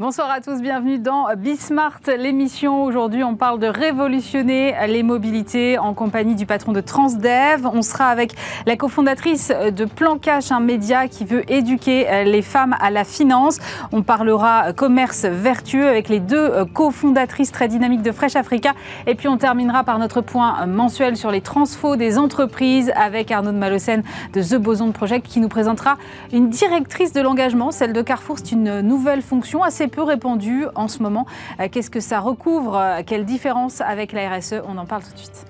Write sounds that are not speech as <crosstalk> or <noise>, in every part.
Bonsoir à tous, bienvenue dans Bismart, l'émission. Aujourd'hui, on parle de révolutionner les mobilités en compagnie du patron de Transdev. On sera avec la cofondatrice de Plan Cash, un média qui veut éduquer les femmes à la finance. On parlera commerce vertueux avec les deux cofondatrices très dynamiques de Fresh Africa. Et puis, on terminera par notre point mensuel sur les transfos des entreprises avec Arnaud de Malocène de The Boson Project qui nous présentera une directrice de l'engagement, celle de Carrefour. C'est une nouvelle fonction assez peu répandu en ce moment. Euh, qu'est-ce que ça recouvre? Euh, Quelle différence avec la RSE On en parle tout de suite.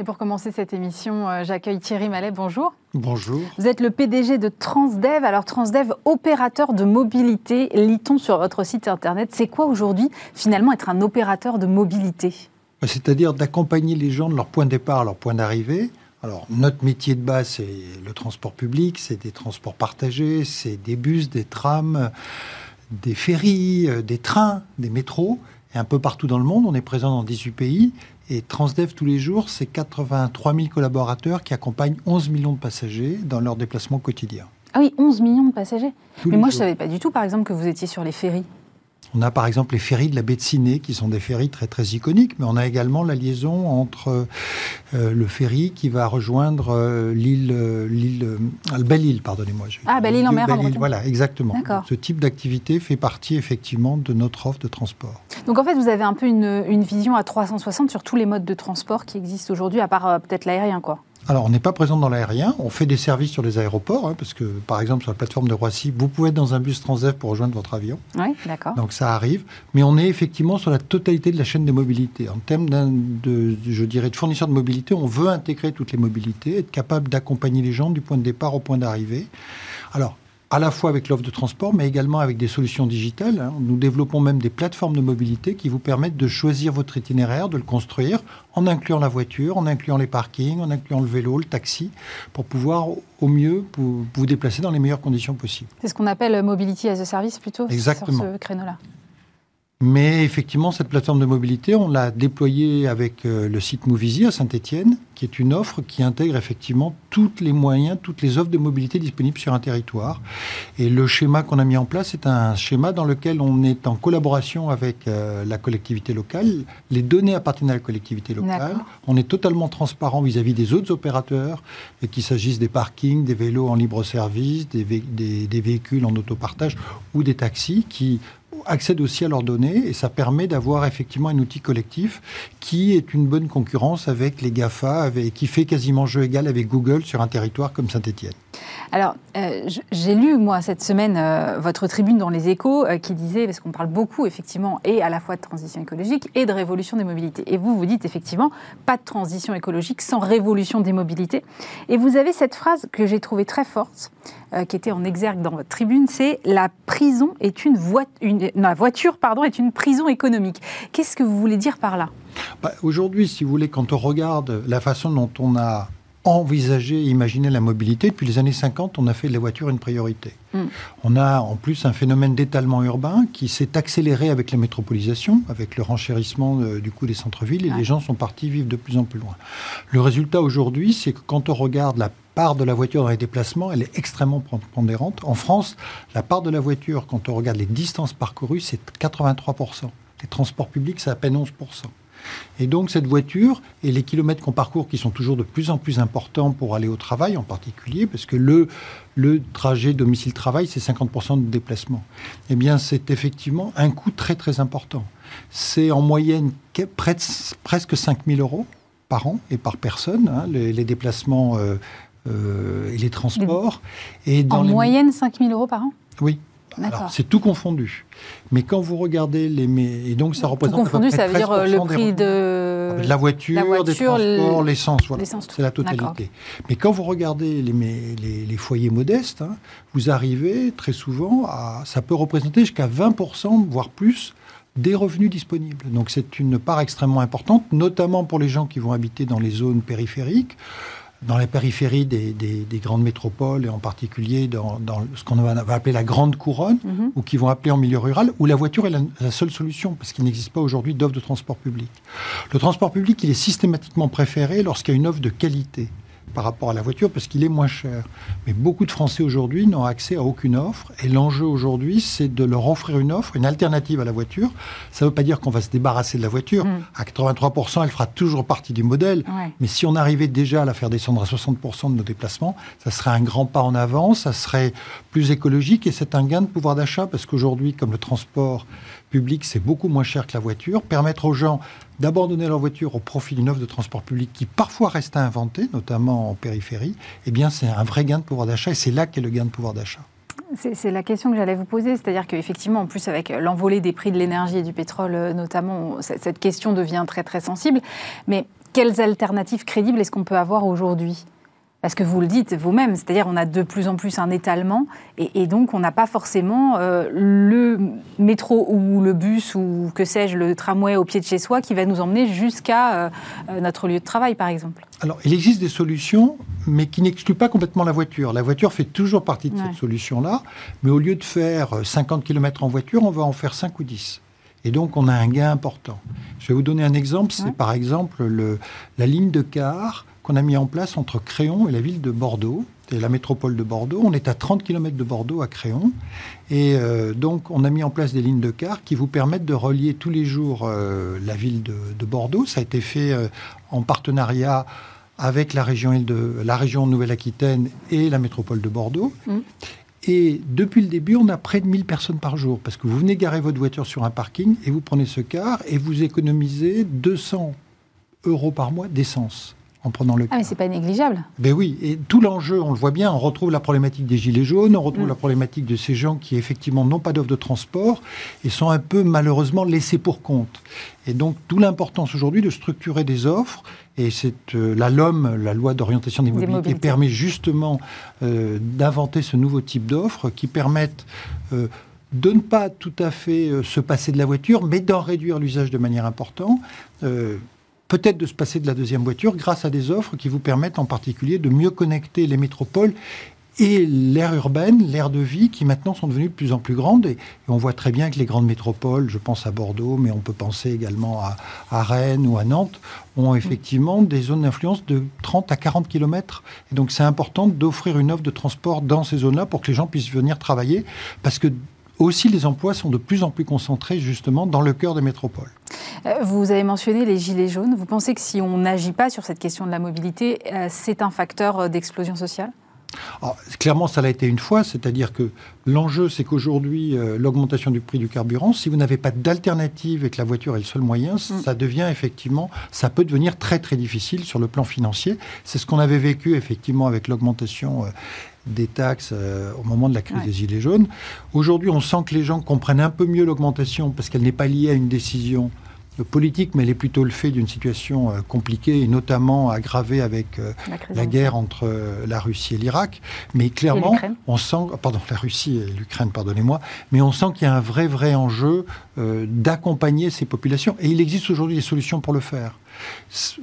Et pour commencer cette émission, euh, j'accueille Thierry Mallet. Bonjour. Bonjour. Vous êtes le PDG de Transdev. Alors Transdev, opérateur de mobilité, lit-on sur votre site internet. C'est quoi aujourd'hui finalement être un opérateur de mobilité? C'est-à-dire d'accompagner les gens de leur point de départ à leur point d'arrivée alors, notre métier de base, c'est le transport public, c'est des transports partagés, c'est des bus, des trams, des ferries, euh, des trains, des métros. Et un peu partout dans le monde, on est présent dans 18 pays. Et Transdev, tous les jours, c'est 83 000 collaborateurs qui accompagnent 11 millions de passagers dans leurs déplacements quotidiens. Ah oui, 11 millions de passagers. Mais moi, je ne savais pas du tout, par exemple, que vous étiez sur les ferries. On a par exemple les ferries de la baie de Ciné, qui sont des ferries très très iconiques, mais on a également la liaison entre euh, le ferry qui va rejoindre euh, l'île, euh, l'île, Belle-Île, pardonnez-moi. Ah, Belle-Île en mer. Belle voilà, exactement. Ce type d'activité fait partie effectivement de notre offre de transport. Donc en fait, vous avez un peu une, une vision à 360 sur tous les modes de transport qui existent aujourd'hui, à part peut-être l'aérien, quoi. Alors, on n'est pas présent dans l'aérien. On fait des services sur les aéroports, hein, parce que, par exemple, sur la plateforme de Roissy, vous pouvez être dans un bus Transdev pour rejoindre votre avion. Oui, d'accord. Donc, ça arrive. Mais on est effectivement sur la totalité de la chaîne des mobilités. En termes de, je dirais, de fournisseurs de mobilité, on veut intégrer toutes les mobilités, être capable d'accompagner les gens du point de départ au point d'arrivée. Alors, à la fois avec l'offre de transport, mais également avec des solutions digitales. Hein. Nous développons même des plateformes de mobilité qui vous permettent de choisir votre itinéraire, de le construire, en incluant la voiture, en incluant les parkings, en incluant le vélo, le taxi, pour pouvoir au mieux vous, vous déplacer dans les meilleures conditions possibles. C'est ce qu'on appelle mobility as a service plutôt Exactement. sur ce créneau-là. Mais effectivement, cette plateforme de mobilité, on l'a déployée avec euh, le site Movizy à Saint-Etienne, qui est une offre qui intègre effectivement tous les moyens, toutes les offres de mobilité disponibles sur un territoire. Et le schéma qu'on a mis en place est un schéma dans lequel on est en collaboration avec euh, la collectivité locale. Les données appartiennent à la collectivité locale. On est totalement transparent vis-à-vis des autres opérateurs, qu'il s'agisse des parkings, des vélos en libre service, des, des véhicules en autopartage ou des taxis qui accèdent aussi à leurs données et ça permet d'avoir effectivement un outil collectif qui est une bonne concurrence avec les GAFA et qui fait quasiment jeu égal avec Google sur un territoire comme Saint-Etienne. Alors, euh, j'ai lu, moi, cette semaine, euh, votre tribune dans les échos euh, qui disait, parce qu'on parle beaucoup, effectivement, et à la fois de transition écologique et de révolution des mobilités. Et vous, vous dites, effectivement, pas de transition écologique sans révolution des mobilités. Et vous avez cette phrase que j'ai trouvée très forte, qui était en exergue dans votre tribune, c'est la prison est une, une la voiture pardon, est une prison économique. Qu'est-ce que vous voulez dire par là? Bah, Aujourd'hui, si vous voulez, quand on regarde la façon dont on a envisager, imaginer la mobilité. Depuis les années 50, on a fait de la voiture une priorité. Mm. On a en plus un phénomène d'étalement urbain qui s'est accéléré avec la métropolisation, avec le renchérissement euh, du coût des centres-villes, et les gens sont partis vivre de plus en plus loin. Le résultat aujourd'hui, c'est que quand on regarde la part de la voiture dans les déplacements, elle est extrêmement pondérante. En France, la part de la voiture, quand on regarde les distances parcourues, c'est 83%. Les transports publics, c'est à peine 11%. Et donc cette voiture et les kilomètres qu'on parcourt qui sont toujours de plus en plus importants pour aller au travail en particulier, parce que le, le trajet domicile-travail, c'est 50% de déplacement, eh bien c'est effectivement un coût très très important. C'est en moyenne presque 5 000 euros par an et par personne, hein, les, déplacements euh, euh, et les transports. Et en moyenne 5 000 euros par an? Oui. Alors, c'est tout confondu. Mais quand vous regardez les. Et donc, ça représente. Tout confondu, ça veut dire euh, le prix de. La voiture, des transports, l'essence. Voilà. C'est la totalité. Mais quand vous regardez les, les, les foyers modestes, hein, vous arrivez très souvent à. Ça peut représenter jusqu'à 20%, voire plus, des revenus disponibles. Donc, c'est une part extrêmement importante, notamment pour les gens qui vont habiter dans les zones périphériques dans la périphérie des, grandes métropoles, et en particulier dans, ce qu'on va, appeler la grande couronne, mhm. ou qui vont appeler en milieu rural, où la voiture est la, seule solution, parce qu'il n'existe pas aujourd'hui d'offre de transport public. Le transport public, il est systématiquement préféré lorsqu'il y a une offre de qualité. Par rapport à la voiture parce qu'il est moins cher. Mais beaucoup de Français aujourd'hui n'ont accès à aucune offre. Et l'enjeu aujourd'hui, c'est de leur offrir une offre, une alternative à la voiture. Ça ne veut pas dire qu'on va se débarrasser de la voiture. Mm. À 83%, elle fera toujours partie du modèle. Mais si on arrivait déjà à la faire descendre à 60% de nos déplacements, ça serait un grand pas en avant, ça serait plus écologique et c'est un gain de pouvoir d'achat parce qu'aujourd'hui, comme le transport public, c'est beaucoup moins cher que la voiture. Permettre aux gens d'abandonner leur voiture au profit d'une offre de transport public qui parfois reste à inventer, notamment en périphérie, eh bien c'est un vrai gain de pouvoir d'achat et c'est là qu'est le gain de pouvoir d'achat. C'est la question que j'allais vous poser, c'est-à-dire qu'effectivement, en plus avec l'envolée des prix de l'énergie et du pétrole euh, notamment, cette question devient très très sensible. Mais quelles alternatives crédibles est-ce qu'on peut avoir aujourd'hui? Parce que vous le dites vous-même, c'est-à-dire on a de plus en plus un étalement et, donc on n'a pas forcément euh, le métro ou le bus ou que sais-je, le tramway au pied de chez soi qui va nous emmener jusqu'à euh, euh, notre lieu de travail par exemple. Alors il existe des solutions mais qui n'excluent pas complètement la voiture. La voiture fait toujours partie de cette solution-là, mais au lieu de faire 50 km en voiture, on va en faire 5 ou 10. Et donc, on a un gain important. Je vais vous donner un exemple. C'est par exemple le, la ligne de car qu'on a mis en place entre Créon et la ville de Bordeaux, et la métropole de Bordeaux. On est à 30 km de Bordeaux à Créon. Et euh, donc, on a mis en place des lignes de car qui vous permettent de relier tous les jours euh, la ville de, Bordeaux. Ça a été fait euh, en partenariat avec la région, de, la région Nouvelle-Aquitaine et la métropole de Bordeaux. Mmh. Et depuis le début, on a près de 1000 personnes par jour, parce que vous venez garer votre voiture sur un parking et vous prenez ce car et vous économisez 200 euros par mois d'essence en prenant le Ah, mais c'est pas négligeable. Ben oui, et tout l'enjeu, on le voit bien, on retrouve la problématique des gilets jaunes, on retrouve mm. la problématique de ces gens qui, effectivement, n'ont pas d'offre de transport et sont un peu, malheureusement, laissés pour compte. Et donc, tout l'importance aujourd'hui de structurer des offres, et c'est euh, la LOM, la loi d'orientation des, mobilités, permet justement euh, d'inventer ce nouveau type d'offres qui permettent euh, de ne pas tout à fait se passer de la voiture, mais d'en réduire l'usage de manière importante peut-être de se passer de la deuxième voiture grâce à des offres qui vous permettent en particulier de mieux connecter les métropoles et l'aire urbaine, l'aire de vie qui maintenant sont devenues de plus en plus grandes. Et, on voit très bien que les grandes métropoles, je pense à Bordeaux, mais on peut penser également à, Rennes ou à Nantes, ont effectivement des zones d'influence de 30 à 40 km. Donc c'est important d'offrir une offre de transport dans ces zones-là pour que les gens puissent venir travailler. Parce que aussi les emplois sont de plus en plus concentrés justement dans le cœur des métropoles. Euh, vous avez mentionné les gilets jaunes. Vous pensez que si on n'agit pas sur cette question de la mobilité, euh, c'est un facteur euh, d'explosion sociale? Ah, clairement, ça l'a été une fois, c'est-à-dire que l'enjeu, c'est qu'aujourd'hui, l'augmentation du prix du carburant, si vous n'avez pas d'alternative et que la voiture est le seul moyen, mm. ça devient effectivement, ça peut devenir très très difficile sur le plan financier. C'est ce qu'on avait vécu effectivement avec l'augmentation des taxes euh, au moment de la crise des Gilets jaunes. Aujourd'hui, on sent que les gens comprennent un peu mieux l'augmentation parce qu'elle n'est pas liée à une décision politique, mais elle est plutôt le fait d'une situation euh, compliquée et notamment aggravée avec euh, la, guerre entre la Russie et l'Irak. Mais clairement, on sent, pardon, la Russie et l'Ukraine, pardonnez-moi, mais on sent qu'il y a un vrai, vrai enjeu d'accompagner ces populations. Et il existe aujourd'hui des solutions pour le faire.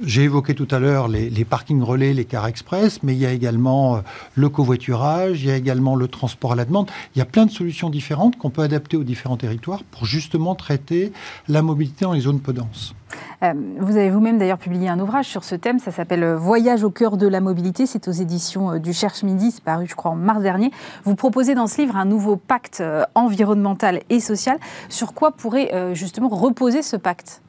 J'ai évoqué tout à l'heure les, parkings relais, les cars express, mais il y a également euh, le covoiturage, il y a également le transport à la demande. Il y a plein de solutions différentes qu'on peut adapter aux différents territoires pour justement traiter la mobilité dans les zones peu denses. Euh, vous avez vous-même d'ailleurs publié un ouvrage sur ce thème, ça s'appelle euh, Voyage au cœur de la mobilité, c'est aux éditions du Cherche Midi, c'est paru je crois en mars dernier. Vous proposez dans ce livre un nouveau pacte environnemental et social. Sur quoi pourrait justement reposer ce pacte?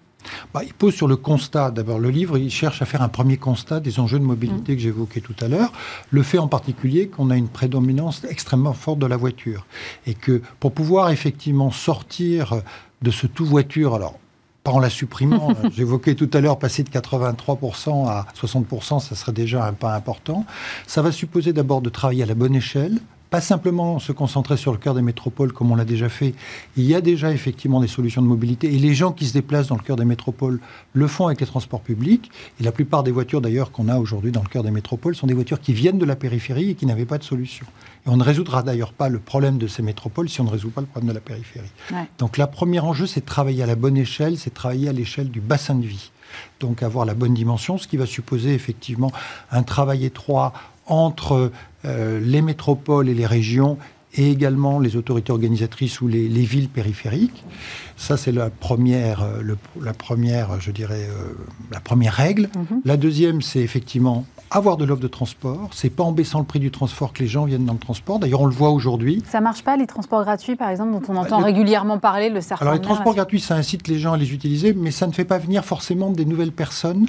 Bah, il pose sur le constat. D'abord, le livre, il cherche à faire un premier constat des enjeux de mobilité que j'évoquais tout à l'heure. Le fait en particulier qu'on a une prédominance extrêmement forte de la voiture. Et que pour pouvoir effectivement sortir de ce tout voiture, alors pas en la supprimant, <laughs> j'évoquais tout à l'heure passer de 83% à 60%, ça serait déjà un pas important. Ça va supposer d'abord de travailler à la bonne échelle, pas simplement se concentrer sur le cœur des métropoles comme on l'a déjà fait. Il y a déjà effectivement des solutions de mobilité et les gens qui se déplacent dans le cœur des métropoles le font avec les transports publics. Et la plupart des voitures d'ailleurs qu'on a aujourd'hui dans le cœur des métropoles sont des voitures qui viennent de la périphérie et qui n'avaient pas de solution. Et on ne résoudra d'ailleurs pas le problème de ces métropoles si on ne résout pas le problème de la périphérie. Donc la première enjeu, c'est de travailler à la bonne échelle, c'est de travailler à l'échelle du bassin de vie. Donc avoir la bonne dimension, ce qui va supposer effectivement un travail étroit entre euh, les métropoles et les régions et également les autorités organisatrices ou les, villes périphériques. Ça, c'est la première, euh, la première, je dirais, euh, la première règle. Mhm. La deuxième, c'est effectivement avoir de l'offre de transport. C'est pas en baissant le prix du transport que les gens viennent dans le transport. D'ailleurs, on le voit aujourd'hui. Ça marche pas les transports gratuits, par exemple, dont on entend régulièrement parler, le Alors les transports gratuits, ça incite les gens à les utiliser, mais ça ne fait pas venir forcément des nouvelles personnes.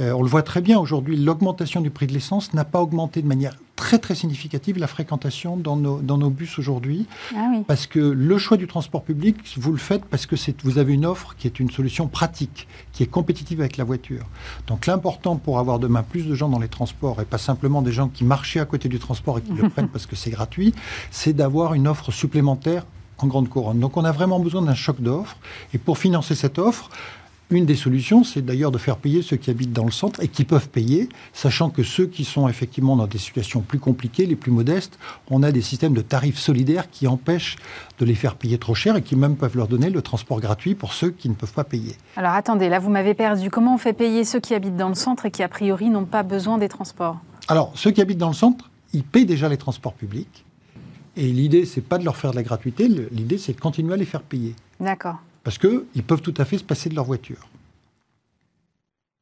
Euh, on le voit très bien aujourd'hui. L'augmentation du prix de l'essence n'a pas augmenté de manière très très significative la fréquentation dans nos, dans nos bus aujourd'hui. Ah parce que le choix du transport public, vous le faites parce que vous avez une offre qui est une solution pratique, qui est compétitive avec la voiture. Donc l'important pour avoir demain plus de gens dans les transports et pas simplement des gens qui marchaient à côté du transport et qui le <laughs> prennent parce que c'est gratuit, c'est d'avoir une offre supplémentaire en grande couronne. Donc on a vraiment besoin d'un choc d'offres. Et pour financer cette offre, une des solutions, c'est d'ailleurs de faire payer ceux qui habitent dans le centre et qui peuvent payer, sachant que ceux qui sont effectivement dans des situations plus compliquées, les plus modestes, on a des systèmes de tarifs solidaires qui empêchent de les faire payer trop cher et qui même peuvent leur donner le transport gratuit pour ceux qui ne peuvent pas payer. Alors attendez, là vous m'avez perdu. Comment on fait payer ceux qui habitent dans le centre et qui a priori n'ont pas besoin des transports? Alors ceux qui habitent dans le centre, ils payent déjà les transports publics. Et l'idée, c'est pas de leur faire de la gratuité, l'idée, c'est de continuer à les faire payer. D'accord. Parce qu'ils peuvent tout à fait se passer de leur voiture.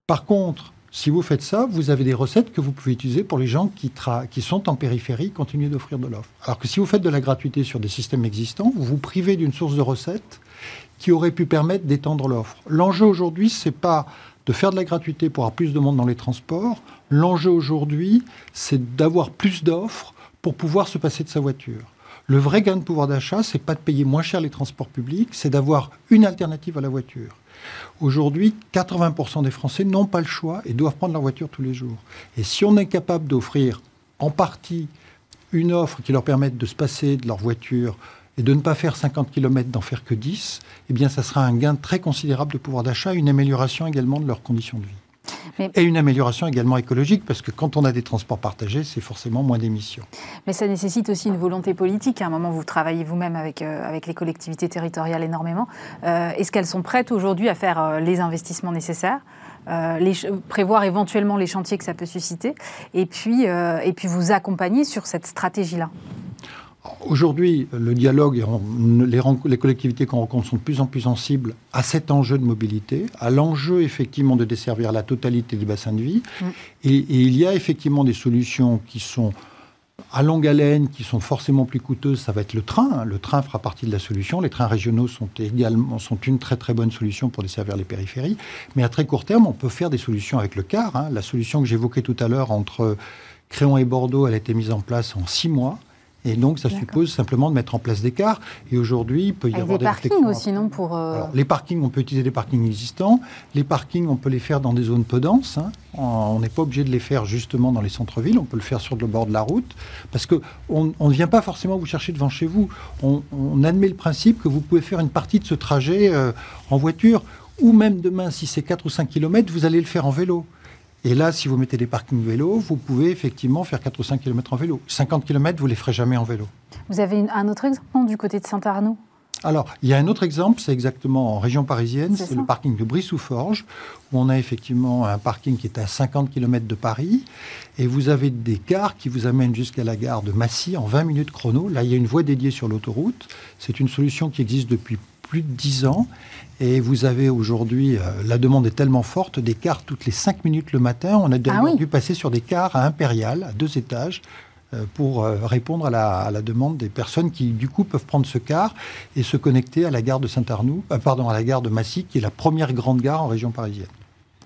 Par contre, si vous faites ça, vous avez des recettes que vous pouvez utiliser pour les gens qui, sont en périphérie, continuer d'offrir de l'offre. Alors que si vous faites de la gratuité sur des systèmes existants, vous vous privez d'une source de recettes qui aurait pu permettre d'étendre l'offre. L'enjeu aujourd'hui, c'est pas de faire de la gratuité pour avoir plus de monde dans les transports. L'enjeu aujourd'hui, c'est d'avoir plus d'offres pour pouvoir se passer de sa voiture. Le vrai gain de pouvoir d'achat, c'est pas de payer moins cher les transports publics, c'est d'avoir une alternative à la voiture. Aujourd'hui, 80% des Français n'ont pas le choix et doivent prendre leur voiture tous les jours. Et si on est capable d'offrir en partie une offre qui leur permette de se passer de leur voiture et de ne pas faire 50 km, d'en faire que 10, eh bien, ça sera un gain très considérable de pouvoir d'achat, une amélioration également de leurs conditions de vie. Et une amélioration également écologique, parce que quand on a des transports partagés, c'est forcément moins d'émissions. Mais ça nécessite aussi une volonté politique. À un moment, vous travaillez vous-même avec, euh, avec les collectivités territoriales énormément. Euh, est-ce qu'elles sont prêtes aujourd'hui à faire euh, les investissements nécessaires les, prévoir éventuellement les chantiers que ça peut susciter, et puis, et puis vous accompagner sur cette stratégie-là? Aujourd'hui, le dialogue, les, collectivités qu'on rencontre sont de plus en plus sensibles à cet enjeu de mobilité, à l'enjeu effectivement de desservir la totalité du bassin de vie. Mm. Et, il y a effectivement des solutions qui sont à longue haleine, qui sont forcément plus coûteuses. Ça va être le train. Le train fera partie de la solution. Les trains régionaux sont également sont une très très bonne solution pour desservir les périphéries. Mais à très court terme, on peut faire des solutions avec le car. Hein. La solution que j'évoquais tout à l'heure entre Créon et Bordeaux, elle a été mise en place en six mois. Et donc, ça suppose simplement de mettre en place des cars. Et aujourd'hui, il peut y avoir des, parkings aussi, non pour euh, Les parkings, on peut utiliser des parkings existants. Les parkings, on peut les faire dans des zones peu denses. Hein. On n'est pas obligé de les faire justement dans les centres-villes. On peut le faire sur le bord de la route. Parce qu'on ne vient pas forcément vous chercher devant chez vous. On, admet le principe que vous pouvez faire une partie de ce trajet euh, en voiture. Ou même demain, si c'est 4 ou 5 km, vous allez le faire en vélo. Et là, si vous mettez des parkings vélo, vous pouvez effectivement faire 4 ou 5 km en vélo. 50 km, vous ne les ferez jamais en vélo. Vous avez un autre exemple du côté de Saint-Arnaud? Alors, il y a un autre exemple, c'est exactement en région parisienne, c'est le parking de Brie-sous-Forges, où on a effectivement un parking qui est à 50 km de Paris, et vous avez des cars qui vous amènent jusqu'à la gare de Massy en 20 minutes chrono. Là, il y a une voie dédiée sur l'autoroute. C'est une solution qui existe depuis plus de 10 ans. Et vous avez aujourd'hui, euh, la demande est tellement forte, des cars toutes les 5 minutes le matin. On a ah dû passer sur des cars à Impérial, à deux étages, euh, pour euh, répondre à la, demande des personnes qui, du coup, peuvent prendre ce car et se connecter à la gare de Saint-Arnoux, pardon, à la gare de Massy, qui est la première grande gare en région parisienne.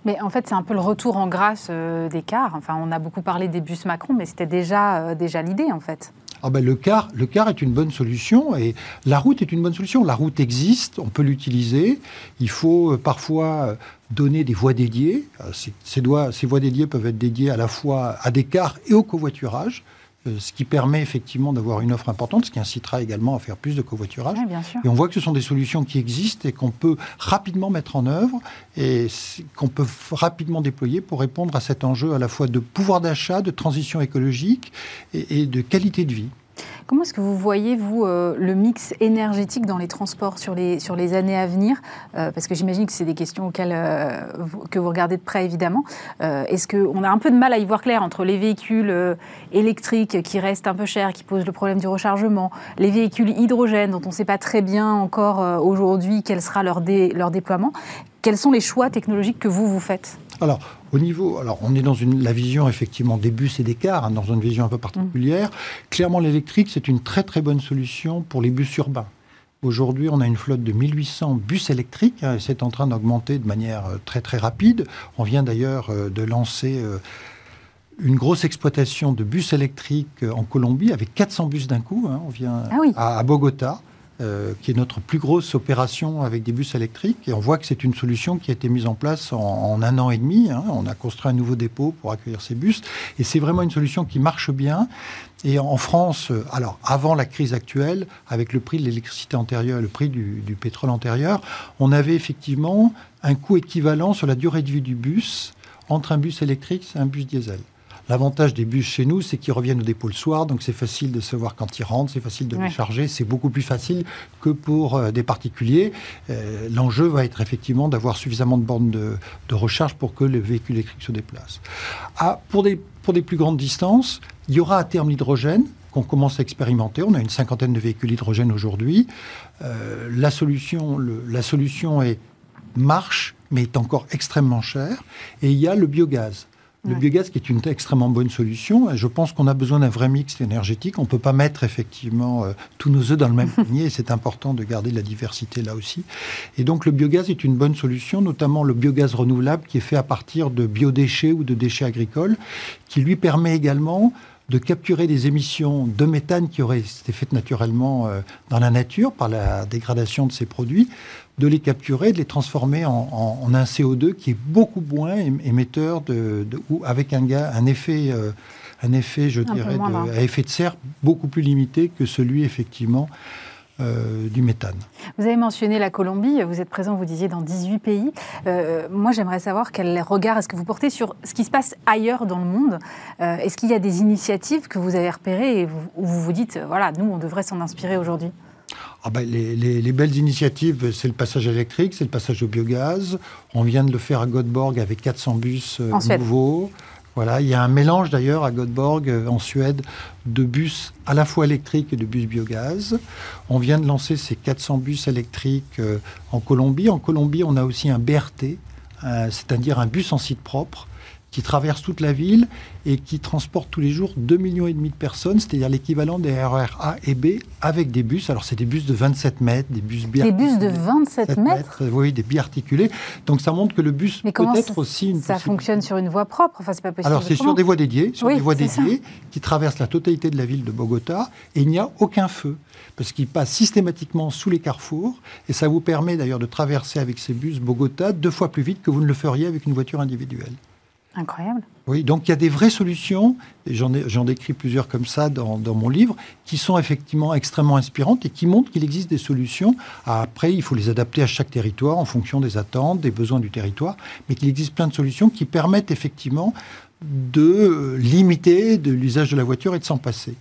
Mais en fait, c'est un peu le retour en grâce des cars. Enfin, on a beaucoup parlé des bus Macron, mais c'était déjà, déjà l'idée, en fait. Ah ben le, car, est une bonne solution et la route est une bonne solution. La route existe, on peut l'utiliser. Il faut euh, parfois euh, donner des voies dédiées. Euh, ces voies dédiées peuvent être dédiées à la fois à des cars et au covoiturage. Euh, ce qui permet effectivement d'avoir une offre importante, ce qui incitera également à faire plus de covoiturage. et on voit que ce sont des solutions qui existent et qu'on peut rapidement mettre en œuvre et qu'on peut rapidement déployer pour répondre à cet enjeu à la fois de pouvoir d'achat, de transition écologique et, de qualité de vie. Comment est-ce que vous voyez, vous, euh, le mix énergétique dans les transports sur les, sur les années à venir? Euh, Parce que j'imagine que c'est des questions auxquelles euh, que vous regardez de près, évidemment. est-ce qu'on a un peu de mal à y voir clair entre les véhicules électriques qui restent un peu chers, qui posent le problème du rechargement, les véhicules hydrogènes dont on ne sait pas très bien encore aujourd'hui quel sera leur, leur déploiement? Quels sont les choix technologiques que vous, vous faites? Alors, au niveau, alors on est dans une, la vision effectivement des bus et des cars, hein, dans une vision un peu particulière. Clairement, l'électrique, c'est une très très bonne solution pour les bus urbains. Aujourd'hui, on a une flotte de 1800 bus électriques hein, et c'est en train d'augmenter de manière euh, très très rapide. On vient d'ailleurs euh, de lancer euh, une grosse exploitation de bus électriques en Colombie avec 400 bus d'un coup. Hein. On vient ah à Bogota. Euh, qui est notre plus grosse opération avec des bus électriques. Et on voit que c'est une solution qui a été mise en place en, un an et demi. Hein. On a construit un nouveau dépôt pour accueillir ces bus. Et c'est vraiment une solution qui marche bien. Et en France, euh, alors avant la crise actuelle, avec le prix de l'électricité antérieure, le prix du, du pétrole antérieur, on avait effectivement un coût équivalent sur la durée de vie du bus entre un bus électrique et un bus diesel. L'avantage des bus chez nous, c'est qu'ils reviennent au dépôt le soir, donc c'est facile de savoir quand ils rentrent, c'est facile de les charger, c'est beaucoup plus facile que pour euh, des particuliers. Euh, l'enjeu va être effectivement d'avoir suffisamment de bornes de, recharge pour que le véhicule électrique se déplace. Ah, pour, des, pour des plus grandes distances, il y aura à terme l'hydrogène qu'on commence à expérimenter. On a une cinquantaine de véhicules hydrogène aujourd'hui. Euh, la, solution, la solution est marche, mais est encore extrêmement chère. Et il y a le biogaz. Le biogaz qui est une extrêmement bonne solution. Je pense qu'on a besoin d'un vrai mix énergétique. On ne peut pas mettre effectivement euh, tous nos œufs dans le même <laughs> panier et c'est important de garder de la diversité là aussi. Et donc le biogaz est une bonne solution, notamment le biogaz renouvelable qui est fait à partir de biodéchets ou de déchets agricoles, qui lui permet également de capturer des émissions de méthane qui auraient été faites naturellement euh, dans la nature par la dégradation de ces produits de les capturer, de les transformer en, un CO2 qui est beaucoup moins émetteur de, ou avec un, un effet, euh, un effet, je dirais, de, effet de serre beaucoup plus limité que celui effectivement euh, du méthane. Vous avez mentionné la Colombie, vous êtes présent, vous disiez, dans 18 pays. Euh, moi, j'aimerais savoir quel regard est-ce que vous portez sur ce qui se passe ailleurs dans le monde. est-ce qu'il y a des initiatives que vous avez repérées et où vous vous dites, voilà, nous, on devrait s'en inspirer aujourd'hui? Ah ben, les, belles initiatives, c'est le passage électrique, c'est le passage au biogaz. On vient de le faire à Göteborg avec 400 bus euh, nouveaux. Voilà, il y a un mélange d'ailleurs à Göteborg, euh, en Suède, de bus à la fois électriques et de bus biogaz. On vient de lancer ces 400 bus électriques euh, en Colombie. En Colombie, on a aussi un BRT, c'est-à-dire un bus en site propre qui traverse toute la ville et qui transporte tous les jours 2,5 millions et demi de personnes, c'est-à-dire l'équivalent des RER A et B avec des bus. Alors c'est des bus de 27 mètres, des bus Des bus de 27 mètres, Oui, des biarticulés. Donc ça montre que le bus peut être aussi une Ça fonctionne sur une voie propre? Enfin, c'est pas possible. Alors c'est sur des voies dédiées, sur des voies dédiées qui traversent la totalité de la ville de Bogota et il n'y a aucun feu parce qu'il passe systématiquement sous les carrefours et ça vous permet d'ailleurs de traverser avec ces bus Bogota deux fois plus vite que vous ne le feriez avec une voiture individuelle. Incroyable. Oui, donc il y a des vraies solutions, j'en décris plusieurs comme ça dans, mon livre, qui sont effectivement extrêmement inspirantes et qui montrent qu'il existe des solutions. Après, il faut les adapter à chaque territoire en fonction des attentes, des besoins du territoire, mais qu'il existe plein de solutions qui permettent effectivement de limiter l'usage de la voiture et de s'en passer.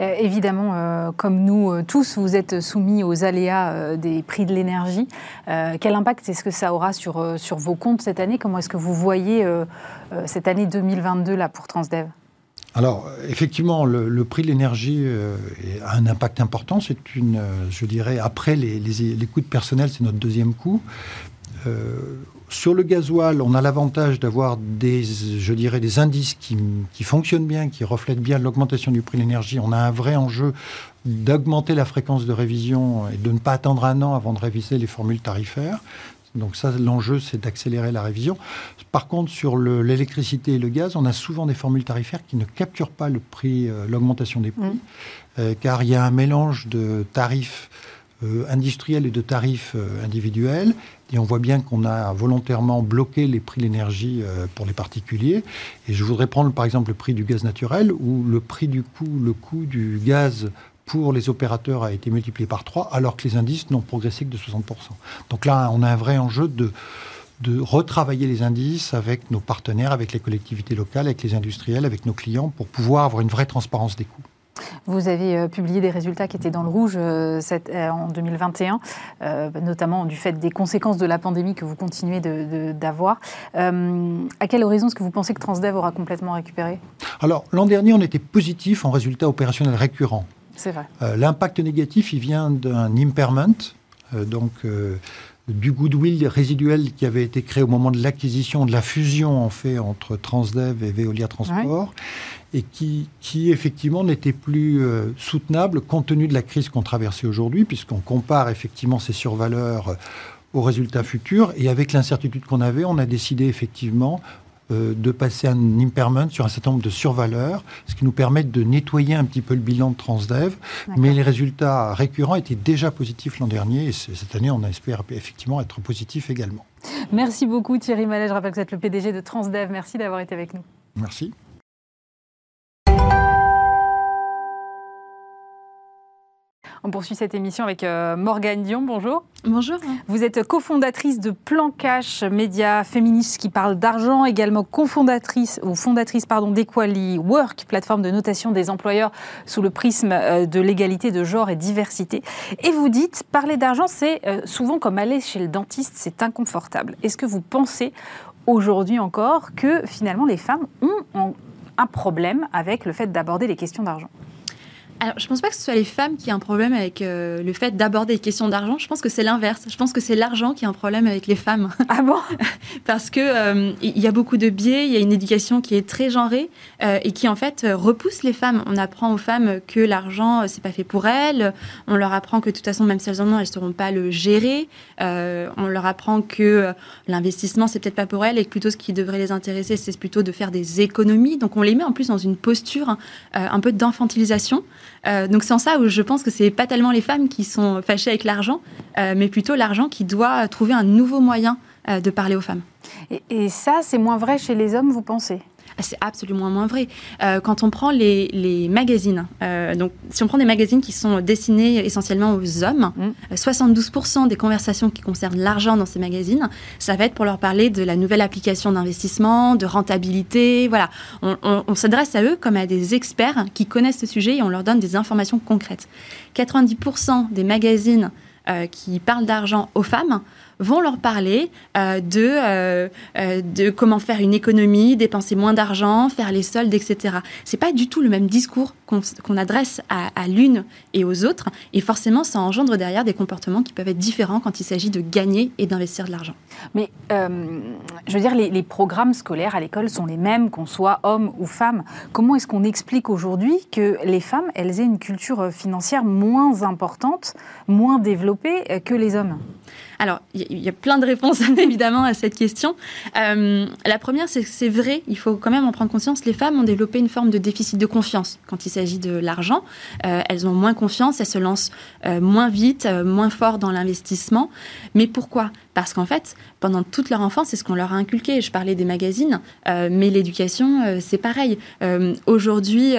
Euh, évidemment, euh, comme nous euh, tous, vous êtes soumis aux aléas des prix de l'énergie. quel impact est-ce que ça aura sur, sur vos comptes cette année? Comment est-ce que vous voyez cette année 2022 là, pour Transdev? Alors, effectivement, le, prix de l'énergie a un impact important. C'est une, je dirais, après les, les, les coûts de personnel, c'est notre deuxième coût. Sur le gasoil, on a l'avantage d'avoir des, je dirais, des indices qui, fonctionnent bien, qui reflètent bien l'augmentation du prix de l'énergie. On a un vrai enjeu d'augmenter la fréquence de révision et de ne pas attendre un an avant de réviser les formules tarifaires. Donc ça, l'enjeu, c'est d'accélérer la révision. Par contre, sur l'électricité et le gaz, on a souvent des formules tarifaires qui ne capturent pas le prix, euh, l'augmentation des prix, mmh. euh, car il y a un mélange de tarifs euh, industriels et de tarifs individuels. Et on voit bien qu'on a volontairement bloqué les prix de l'énergie euh, pour les particuliers. Et je voudrais prendre par exemple le prix du gaz naturel, où le prix du coût, le coût du gaz pour les opérateurs a été multiplié par 3, alors que les indices n'ont progressé que de 60%. Donc là, on a un vrai enjeu de, de retravailler les indices avec nos partenaires, avec les collectivités locales, avec les industriels, avec nos clients, pour pouvoir avoir une vraie transparence des coûts. Vous avez euh, publié des résultats qui étaient dans le rouge euh, en 2021, notamment du fait des conséquences de la pandémie que vous continuez d'avoir. à quel horizon est-ce que vous pensez que Transdev aura complètement récupéré? Alors, l'an dernier, on était positif en résultats opérationnels récurrents. C'est vrai. L'impact négatif, il vient d'un impairment, donc du goodwill résiduel qui avait été créé au moment de l'acquisition, de la fusion en fait entre Transdev et Veolia Transport, et qui, qui effectivement n'était plus euh, soutenable compte tenu de la crise qu'on traversait aujourd'hui, puisqu'on compare effectivement ces survaleurs euh, aux résultats futurs, et avec l'incertitude qu'on avait, on a décidé effectivement euh, de passer un impairment sur un certain nombre de survaleurs, ce qui nous permet de nettoyer un petit peu le bilan de Transdev. Mais les résultats récurrents étaient déjà positifs l'an dernier et cette année, on espère effectivement être positif également. Merci beaucoup Thierry Mallet. Je rappelle que vous êtes le PDG de Transdev. Merci d'avoir été avec nous. Merci. On poursuit cette émission avec euh, Morgane Dion. Bonjour. Bonjour. Vous êtes cofondatrice de Plan Cash, média féministe qui parle d'argent, également cofondatrice ou fondatrice pardon d'Equally Work, plateforme de notation des employeurs sous le prisme euh, de l'égalité de genre et diversité. Et vous dites parler d'argent, c'est euh, souvent comme aller chez le dentiste, c'est inconfortable. Est-ce que vous pensez aujourd'hui encore que finalement les femmes ont un problème avec le fait d'aborder les questions d'argent? Alors, je pense pas que ce soit les femmes qui aient un problème avec euh, le fait d'aborder les questions d'argent. Je pense que c'est l'inverse. Je pense que c'est l'argent qui a un problème avec les femmes. Ah bon? <laughs> Parce que euh, il y a beaucoup de biais, il y a une éducation qui est très genrée euh, et qui en fait repousse les femmes. On apprend aux femmes que l'argent c'est pas fait pour elles. On leur apprend que de toute façon, même si elles en ont, elles sauront pas le gérer. on leur apprend que l'investissement c'est peut-être pas pour elles et que plutôt ce qui devrait les intéresser c'est plutôt de faire des économies. Donc on les met en plus dans une posture un peu d'infantilisation. Euh, donc c'est en ça où je pense que c'est pas tellement les femmes qui sont fâchées avec l'argent, euh, mais plutôt l'argent qui doit trouver un nouveau moyen euh, de parler aux femmes. et ça, c'est moins vrai chez les hommes, vous pensez? C'est absolument moins vrai. Euh, quand on prend les, magazines, euh, donc si on prend des magazines qui sont destinés essentiellement aux hommes, 72% mm. des conversations qui concernent l'argent dans ces magazines, ça va être pour leur parler de la nouvelle application d'investissement, de rentabilité. Voilà, on, s'adresse à eux comme à des experts qui connaissent ce sujet et on leur donne des informations concrètes. 90% des magazines euh, qui parlent d'argent aux femmes vont leur parler euh, de, euh, euh, de comment faire une économie, dépenser moins d'argent, faire les soldes, etc. C'est pas du tout le même discours qu'on adresse à, l'une et aux autres, et forcément, ça engendre derrière des comportements qui peuvent être différents quand il s'agit de gagner et d'investir de l'argent. Mais je veux dire, les, les programmes scolaires à l'école sont les mêmes, qu'on soit homme ou femme. Comment est-ce qu'on explique aujourd'hui que les femmes, elles aient une culture financière moins importante, moins développée que les hommes? Alors, il y, a plein de réponses <laughs> évidemment à cette question. Euh, la première, c'est que c'est vrai, il faut quand même en prendre conscience, les femmes ont développé une forme de déficit de confiance quand il s'agit de l'argent. Euh, elles ont moins confiance, elles se lancent euh, moins vite, moins fort dans l'investissement. Mais pourquoi? Parce qu'en fait, pendant toute leur enfance, c'est ce qu'on leur a inculqué. Je parlais des magazines, mais l'éducation, c'est pareil. Aujourd'hui,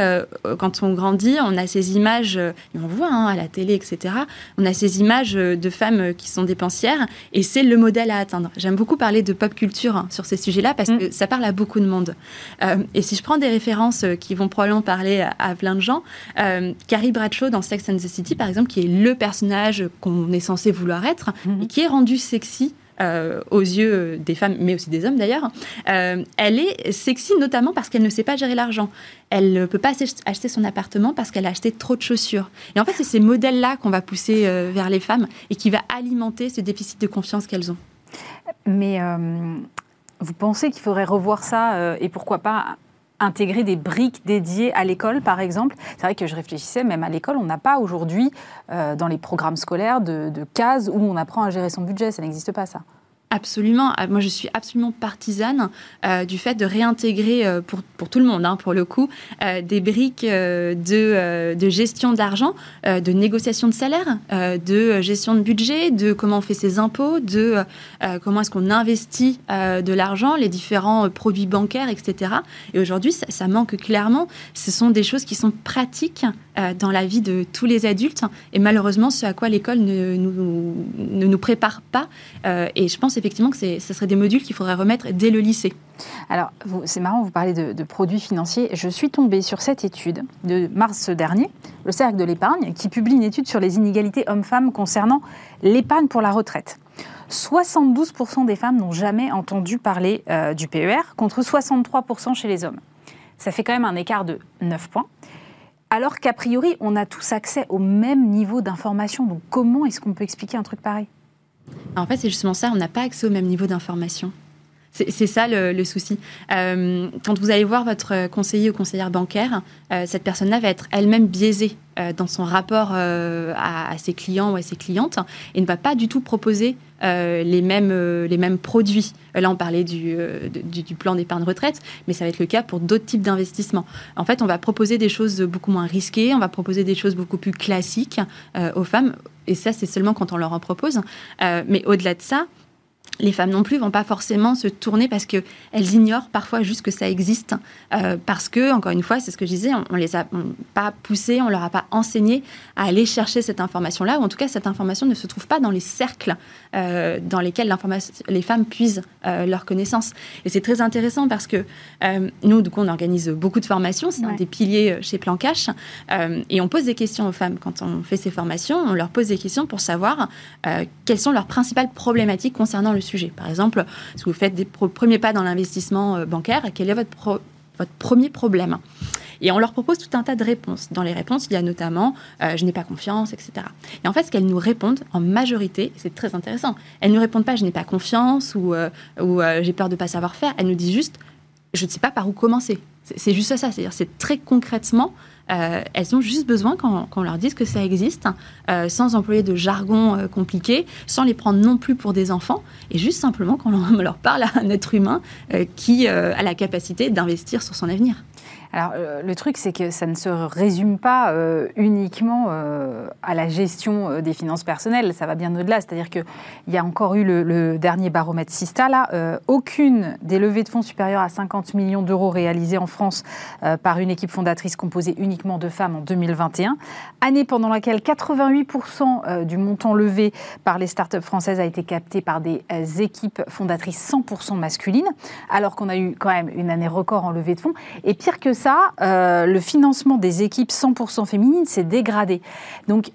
quand on grandit, on a ces images, on voit hein, à la télé, etc., on a ces images de femmes qui sont dépensières et c'est le modèle à atteindre. J'aime beaucoup parler de pop culture hein, sur ces sujets-là parce mm. que ça parle à beaucoup de monde. Euh, et si je prends des références euh, qui vont probablement parler à, plein de gens, euh, Carrie Bradshaw dans Sex and the City, par exemple, qui est le personnage qu'on est censé vouloir être mm-hmm. et qui est rendu sexy euh, aux yeux des femmes, mais aussi des hommes d'ailleurs, euh, elle est sexy notamment parce qu'elle ne sait pas gérer l'argent. Elle ne peut pas acheter son appartement parce qu'elle a acheté trop de chaussures. Et en fait, c'est ces modèles-là qu'on va pousser euh, vers les femmes et qui va alimenter ce déficit de confiance qu'elles ont. Mais vous pensez qu'il faudrait revoir ça et pourquoi pas intégrer des briques dédiées à l'école, par exemple. C'est vrai que je réfléchissais, même à l'école, on n'a pas aujourd'hui, euh, dans les programmes scolaires, de, de cases où on apprend à gérer son budget. Ça n'existe pas, ça. Absolument. Ah, moi, je suis absolument partisane euh, du fait de réintégrer euh, pour, pour, tout le monde, hein, pour le coup, euh, des briques de, de, gestion d'argent, de négociation de salaire, de gestion de budget, de comment on fait ses impôts, de comment est-ce qu'on investit de l'argent, les différents produits bancaires, etc. Et aujourd'hui, ça, ça, manque clairement. Ce sont des choses qui sont pratiques dans la vie de tous les adultes et malheureusement, ce à quoi l'école ne, nous, prépare pas. et je pense effectivement que ce serait des modules qu'il faudrait remettre dès le lycée. Alors, c'est marrant, vous parlez de, produits financiers. Je suis tombée sur cette étude de mars dernier, le Cercle de l'épargne, qui publie une étude sur les inégalités hommes-femmes concernant l'épargne pour la retraite. 72% des femmes n'ont jamais entendu parler euh, du PER, contre 63% chez les hommes. Ça fait quand même un écart de 9 points. Alors qu'a priori, on a tous accès au même niveau d'information. Donc comment est-ce qu'on peut expliquer un truc pareil? En fait, c'est justement ça, on n'a pas accès au même niveau d'information. C'est ça le, souci. Euh, quand vous allez voir votre conseiller ou conseillère bancaire, euh, cette personne-là va être elle-même biaisée euh, dans son rapport à, ses clients ou à ses clientes et ne va pas du tout proposer les, mêmes, les mêmes produits. Là, on parlait du, du, plan d'épargne retraite, mais ça va être le cas pour d'autres types d'investissements. En fait, on va proposer des choses beaucoup moins risquées, on va proposer des choses beaucoup plus classiques aux femmes, et ça, c'est seulement quand on leur en propose. mais au-delà de ça, les femmes non plus vont pas forcément se tourner parce que elles ignorent parfois juste que ça existe. Euh, parce que encore une fois c'est ce que je disais on, ne les a pas poussées on leur a pas enseigné à aller chercher cette information là ou en tout cas cette information ne se trouve pas dans les cercles euh, dans lesquels les femmes puisent euh, leurs connaissances et c'est très intéressant parce que nous du coup on organise beaucoup de formations c'est un des piliers chez Plan Cash et on pose des questions aux femmes. Quand on fait ces formations on leur pose des questions pour savoir quelles sont leurs principales problématiques concernant le Par exemple, si vous faites des premiers pas dans l'investissement euh, bancaire, quel est votre, votre premier problème? Et on leur propose tout un tas de réponses. Dans les réponses, il y a notamment euh, je n'ai pas confiance, etc. Et en fait, ce qu'elles nous répondent en majorité, c'est très intéressant. Elles ne répondent pas je n'ai pas confiance ou, euh, ou j'ai peur de ne pas savoir faire. Elles nous disent juste je ne sais pas par où commencer. C'est juste ça. C'est-à-dire, c'est très concrètement euh, elles ont juste besoin qu'on leur dise que ça existe, euh, sans employer de jargon euh, compliqué, sans les prendre non plus pour des enfants, et juste simplement qu'on leur <laughs> parle à un être humain qui a la capacité d'investir sur son avenir. Alors, euh, le truc, c'est que ça ne se résume pas euh, uniquement euh, à la gestion des finances personnelles. Ça va bien au-delà. C'est-à-dire qu'il y a encore eu le, dernier baromètre Sista. Aucune des levées de fonds supérieures à 50 millions d'euros réalisées en France par une équipe fondatrice composée uniquement de femmes en 2021. Année pendant laquelle 88% du montant levé par les startups françaises a été capté par des équipes fondatrices 100% masculines, alors qu'on a eu quand même une année record en levée de fonds. Et pire que ça, euh, le financement des équipes 100% féminines s'est dégradé. Donc,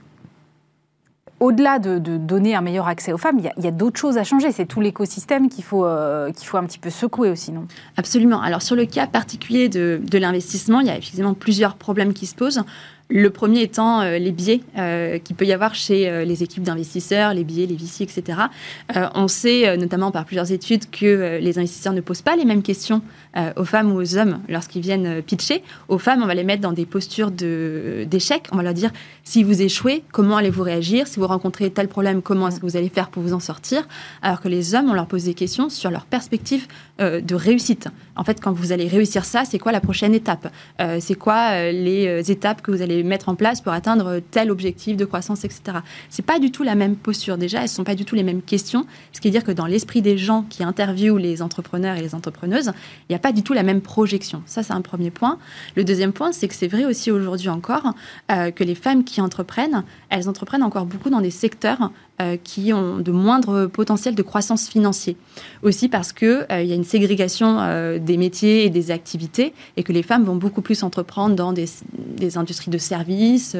au-delà de, donner un meilleur accès aux femmes, il y a, d'autres choses à changer. C'est tout l'écosystème qu'il faut, euh, faut un petit peu secouer aussi, non? Absolument. Alors sur le cas particulier de, de l'investissement, il y a effectivement plusieurs problèmes qui se posent. Le premier étant euh, les biais euh, qu'il peut y avoir chez euh, les équipes d'investisseurs, les biais, les VC, etc. on sait notamment par plusieurs études que les investisseurs ne posent pas les mêmes questions aux femmes ou aux hommes lorsqu'ils viennent pitcher. Aux femmes, on va les mettre dans des postures d'échec. on va leur dire si vous échouez, comment allez-vous réagir? Si vous rencontrez tel problème, comment est-ce que vous allez faire pour vous en sortir? Alors que les hommes, on leur pose des questions sur leur perspective de réussite. En fait, quand vous allez réussir ça, c'est quoi la prochaine étape? C'est quoi les étapes que vous allez mettre en place pour atteindre tel objectif de croissance, etc. C'est pas du tout la même posture. Déjà, elles sont pas du tout les mêmes questions. Ce qui veut dire que dans l'esprit des gens qui interviewent les entrepreneurs et les entrepreneuses, il n'y a pas du tout la même projection. Ça, c'est un premier point. Le deuxième point, c'est que c'est vrai aussi aujourd'hui encore euh, que les femmes qui entreprennent, elles entreprennent encore beaucoup dans des secteurs euh, qui ont de moindres potentiels de croissance financier. Aussi parce qu'il euh, y a une ségrégation euh, des métiers et des activités et que les femmes vont beaucoup plus entreprendre dans des, des industries de services,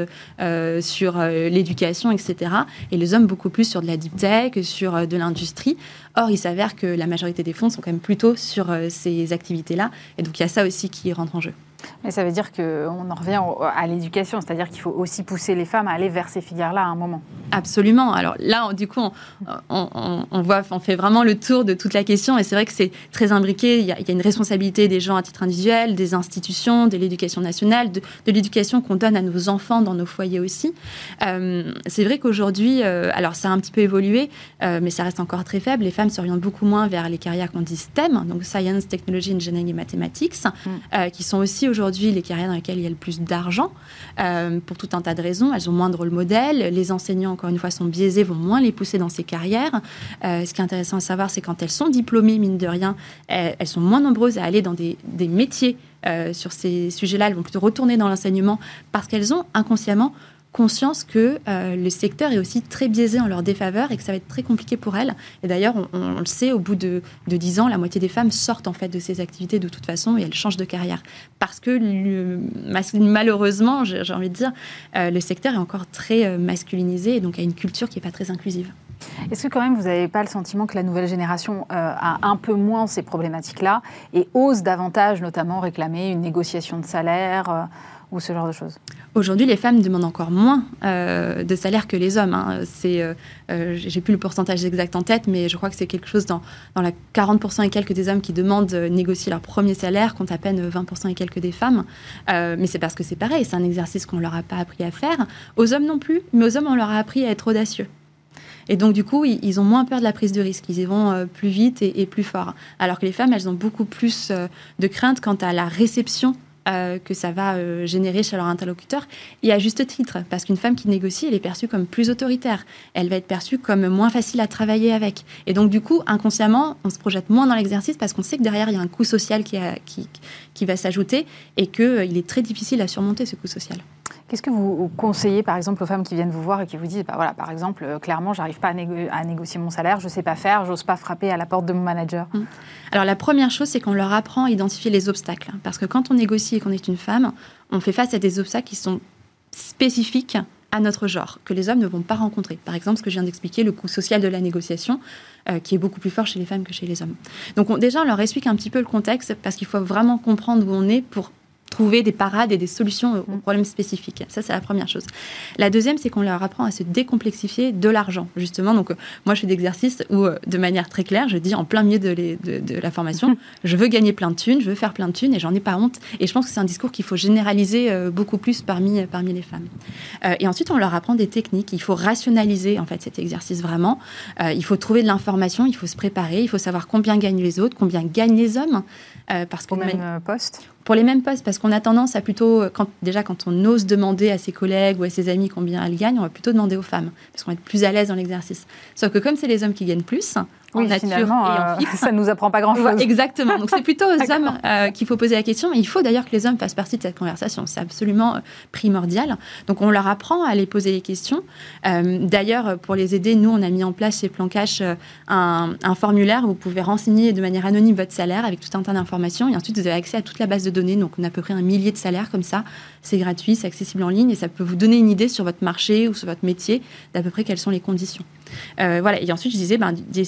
sur l'éducation, etc. Et les hommes beaucoup plus sur de la deep tech, sur de l'industrie. Or, il s'avère que la majorité des fonds sont quand même plutôt sur ces activités-là. Et donc, il y a ça aussi qui rentre en jeu. Mais ça veut dire qu'on en revient à l'éducation, c'est-à-dire qu'il faut aussi pousser les femmes à aller vers ces filières-là à un moment. Absolument. Alors là, du coup, on, voit, on fait vraiment le tour de toute la question, et c'est vrai que c'est très imbriqué. Il y, a, une responsabilité des gens à titre individuel, des institutions, de l'éducation nationale, de, l'éducation qu'on donne à nos enfants dans nos foyers aussi. Euh, c'est vrai qu'aujourd'hui, euh, alors ça a un petit peu évolué, euh, mais ça reste encore très faible. Les femmes s'orientent beaucoup moins vers les carrières qu'on dit STEM, donc Science, Technology, Engineering et Mathematics, mm. qui sont aussi aujourd'hui les carrières dans lesquelles il y a le plus d'argent, euh, pour tout un tas de raisons. Elles ont moins de rôle modèle. Les enseignants, encore une fois, sont biaisés, vont moins les pousser dans ces carrières. Euh, ce qui est intéressant à savoir, c'est quand elles sont diplômées, mine de rien, elles, sont moins nombreuses à aller dans des, métiers euh, sur ces sujets-là. Elles vont plutôt retourner dans l'enseignement parce qu'elles ont inconsciemment conscience que euh, le secteur est aussi très biaisé en leur défaveur et que ça va être très compliqué pour elles. Et d'ailleurs, on, le sait, au bout de, de 10 ans, la moitié des femmes sortent en fait de ces activités de toute façon et elles changent de carrière. Parce que malheureusement, j'ai envie de dire, euh, le secteur est encore très euh, masculinisé et donc a une culture qui n'est pas très inclusive. Est-ce que quand même vous n'avez pas le sentiment que la nouvelle génération a un peu moins ces problématiques-là et ose davantage notamment réclamer une négociation de salaire ou ce genre de choses? Aujourd'hui, les femmes demandent encore moins euh, de salaire que les hommes. Hein. C'est, euh, euh, j'ai plus le pourcentage exact en tête, mais je crois que c'est quelque chose dans, dans la 40% et quelques des hommes qui demandent de négocier leur premier salaire, compte à peine 20% et quelques des femmes. mais c'est parce que c'est pareil, c'est un exercice qu'on leur a pas appris à faire. Aux hommes non plus, mais aux hommes on leur a appris à être audacieux. Et donc, du coup, ils, ont moins peur de la prise de risque. Ils y vont plus vite et, et, plus fort. Alors que les femmes, elles ont beaucoup plus de crainte quant à la réception euh, que ça va euh, générer chez leur interlocuteur, et à juste titre, parce qu'une femme qui négocie, elle est perçue comme plus autoritaire, elle va être perçue comme moins facile à travailler avec. Et donc, du coup, inconsciemment, on se projette moins dans l'exercice parce qu'on sait que derrière, il y a un coût social qui, va s'ajouter et qu'il euh, est très difficile à surmonter ce coût social. Qu'est-ce que vous conseillez, par exemple, aux femmes qui viennent vous voir et qui vous disent, bah voilà, par exemple, euh, clairement, j'arrive pas à, négocier mon salaire, je sais pas faire, j'ose pas frapper à la porte de mon manager? Mmh. Alors la première chose, c'est qu'on leur apprend à identifier les obstacles, parce que quand on négocie et qu'on est une femme, on fait face à des obstacles qui sont spécifiques à notre genre, que les hommes ne vont pas rencontrer. Par exemple, ce que je viens d'expliquer, le coût social de la négociation, euh, qui est beaucoup plus fort chez les femmes que chez les hommes. Donc déjà, on leur explique un petit peu le contexte, parce qu'il faut vraiment comprendre où on est pour trouver des parades et des solutions aux mm. problèmes spécifiques. Ça, c'est la première chose. La deuxième, c'est qu'on leur apprend à se décomplexifier de l'argent, justement. Donc, euh, moi, je fais des exercices où, euh, de manière très claire, je dis en plein milieu de, de, la formation, <laughs> je veux gagner plein de thunes, je veux faire plein de thunes et j'en ai pas honte. Et je pense que c'est un discours qu'il faut généraliser euh, beaucoup plus parmi, parmi les femmes. et ensuite, on leur apprend des techniques. Il faut rationaliser, en fait, cet exercice vraiment. il faut trouver de l'information, il faut se préparer, il faut savoir combien gagnent les autres, combien gagnent les hommes. parce Au même poste pour les mêmes postes, parce qu'on a tendance à plutôt, quand, déjà quand on ose demander à ses collègues ou à ses amis combien elles gagnent, on va plutôt demander aux femmes, parce qu'on va être plus à l'aise dans l'exercice. Sauf que comme c'est les hommes qui gagnent plus, oui, finalement, euh, <laughs> ça ne nous apprend pas grand-chose. exactement. Donc c'est plutôt aux <laughs> hommes euh, qu'il faut poser la question. Mais il faut d'ailleurs que les hommes fassent partie de cette conversation. C'est absolument euh, primordial. Donc on leur apprend à les poser les questions. d'ailleurs, pour les aider, nous, on a mis en place chez Plan Cash un, formulaire où vous pouvez renseigner de manière anonyme votre salaire avec tout un tas d'informations. Et ensuite, vous avez accès à toute la base de données. Donc on a à peu près un millier de salaires comme ça. C'est gratuit, c'est accessible en ligne et ça peut vous donner une idée sur votre marché ou sur votre métier d'à peu près quelles sont les conditions. Voilà. Et ensuite, je disais ben, des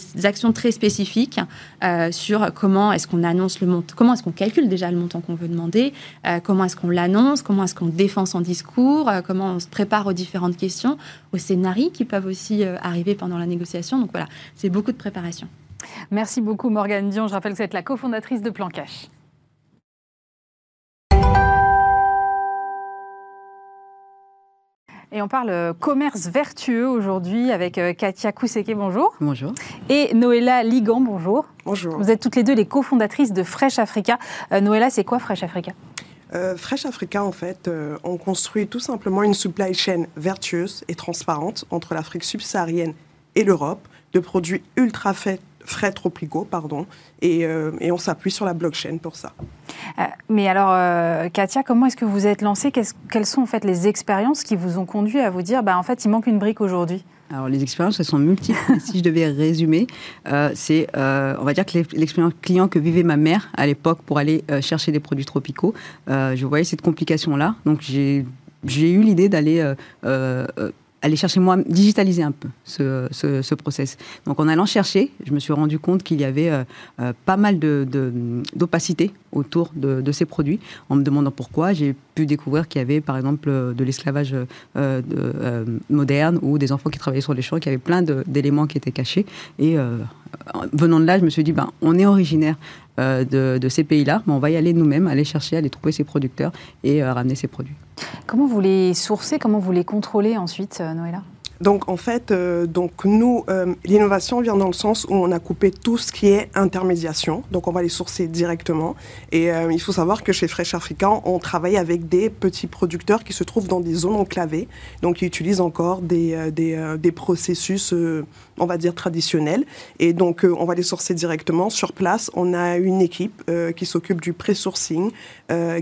très spécifiques euh, sur comment est-ce qu'on annonce le montant, comment est-ce qu'on calcule déjà le montant qu'on veut demander, euh, comment est-ce qu'on l'annonce, comment est-ce qu'on défend son discours, euh, comment on se prépare aux différentes questions, aux scénarios qui peuvent aussi arriver pendant la négociation. Donc voilà, c'est beaucoup de préparation. Merci beaucoup Morgane Dion. Je rappelle que vous êtes la cofondatrice de Plan Cash. Et on parle euh, commerce vertueux aujourd'hui avec euh, Katia Kouseke, bonjour. Bonjour. Et Noëlla Ligan, bonjour. Bonjour. Vous êtes toutes les deux les cofondatrices de Fresh Africa. Euh, Noëlla, c'est quoi Fresh Africa? Fresh Africa, en fait, on construit tout simplement une supply chain vertueuse et transparente entre l'Afrique subsaharienne et l'Europe de produits ultra faits frais tropicaux, pardon, et, euh, et on s'appuie sur la blockchain pour ça. Euh, mais alors, euh, Katia, comment est-ce que vous êtes lancée? Quelles sont en fait les expériences qui vous ont conduit à vous dire, bah, en fait, il manque une brique aujourd'hui? Alors les expériences, elles sont multiples. si je devais <laughs> résumer, c'est, on va dire que l'expérience client que vivait ma mère à l'époque pour aller chercher des produits tropicaux, je voyais cette complication-là. Donc j'ai, j'ai eu l'idée d'aller aller chercher moi, digitaliser un peu ce, ce, process. Donc en allant chercher, je me suis rendu compte qu'il y avait euh, euh, pas mal d'opacité de, autour de, de, ces produits. En me demandant pourquoi, j'ai pu découvrir qu'il y avait par exemple de l'esclavage euh, moderne ou des enfants qui travaillaient sur les champs, qu'il y avait plein d'éléments qui étaient cachés. Et venant de là, je me suis dit, ben, on est originaire de, ces pays-là, mais on va y aller nous-mêmes, aller chercher, aller trouver ces producteurs et ramener ces produits. Comment vous les sourcez Comment vous les contrôlez ensuite, euh, Noëlla? Donc en fait, euh, donc nous, euh, l'innovation vient dans le sens où on a coupé tout ce qui est intermédiation. Donc on va les sourcer directement. Et euh, il faut savoir que chez Fresh Africa, on travaille avec des petits producteurs qui se trouvent dans des zones enclavées, donc qui utilisent encore des, des, processus, on va dire traditionnels. Et donc on va les sourcer directement sur place. On a une équipe qui s'occupe du pré-sourcing,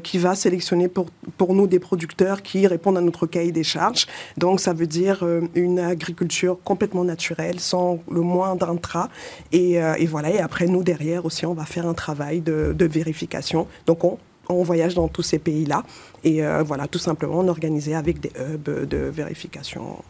qui va sélectionner pour, pour nous des producteurs qui répondent à notre cahier des charges. Donc ça veut dire agriculture complètement naturelle, sans le moindre intra. Et, euh, et, voilà, et après, nous, derrière aussi, on va faire un travail de, de vérification. Donc, on, on voyage dans tous ces pays-là. Et euh, voilà, tout simplement, on organisait avec des hubs de vérification.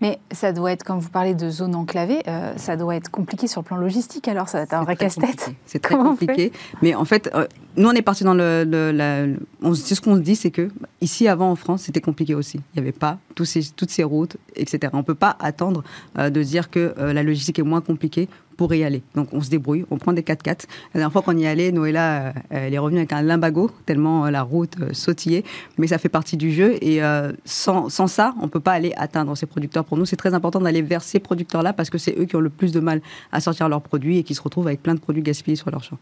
Mais ça doit être, quand vous parlez de zone enclavée, euh, ça doit être compliqué sur le plan logistique, alors ça va être un vrai casse-tête. C'est <laughs> très compliqué. Mais en fait, euh, nous, on est parti dans le. le c'est ce qu'on se dit, c'est que ici, avant en France, c'était compliqué aussi. Il n'y avait pas tous ces, toutes ces routes, etc. On ne peut pas attendre de dire que la logistique est moins compliquée pour y aller. Donc on se débrouille, on prend des 4x4. La dernière fois qu'on y allait, Noëlla, elle est revenue avec un limbago, tellement la route sautillait mais ça fait partie du jeu. Et euh, sans, sans, ça, on ne peut pas aller atteindre ces producteurs. Pour nous, c'est très important d'aller vers ces producteurs-là parce que c'est eux qui ont le plus de mal à sortir leurs produits et qui se retrouvent avec plein de produits gaspillés sur leur champ.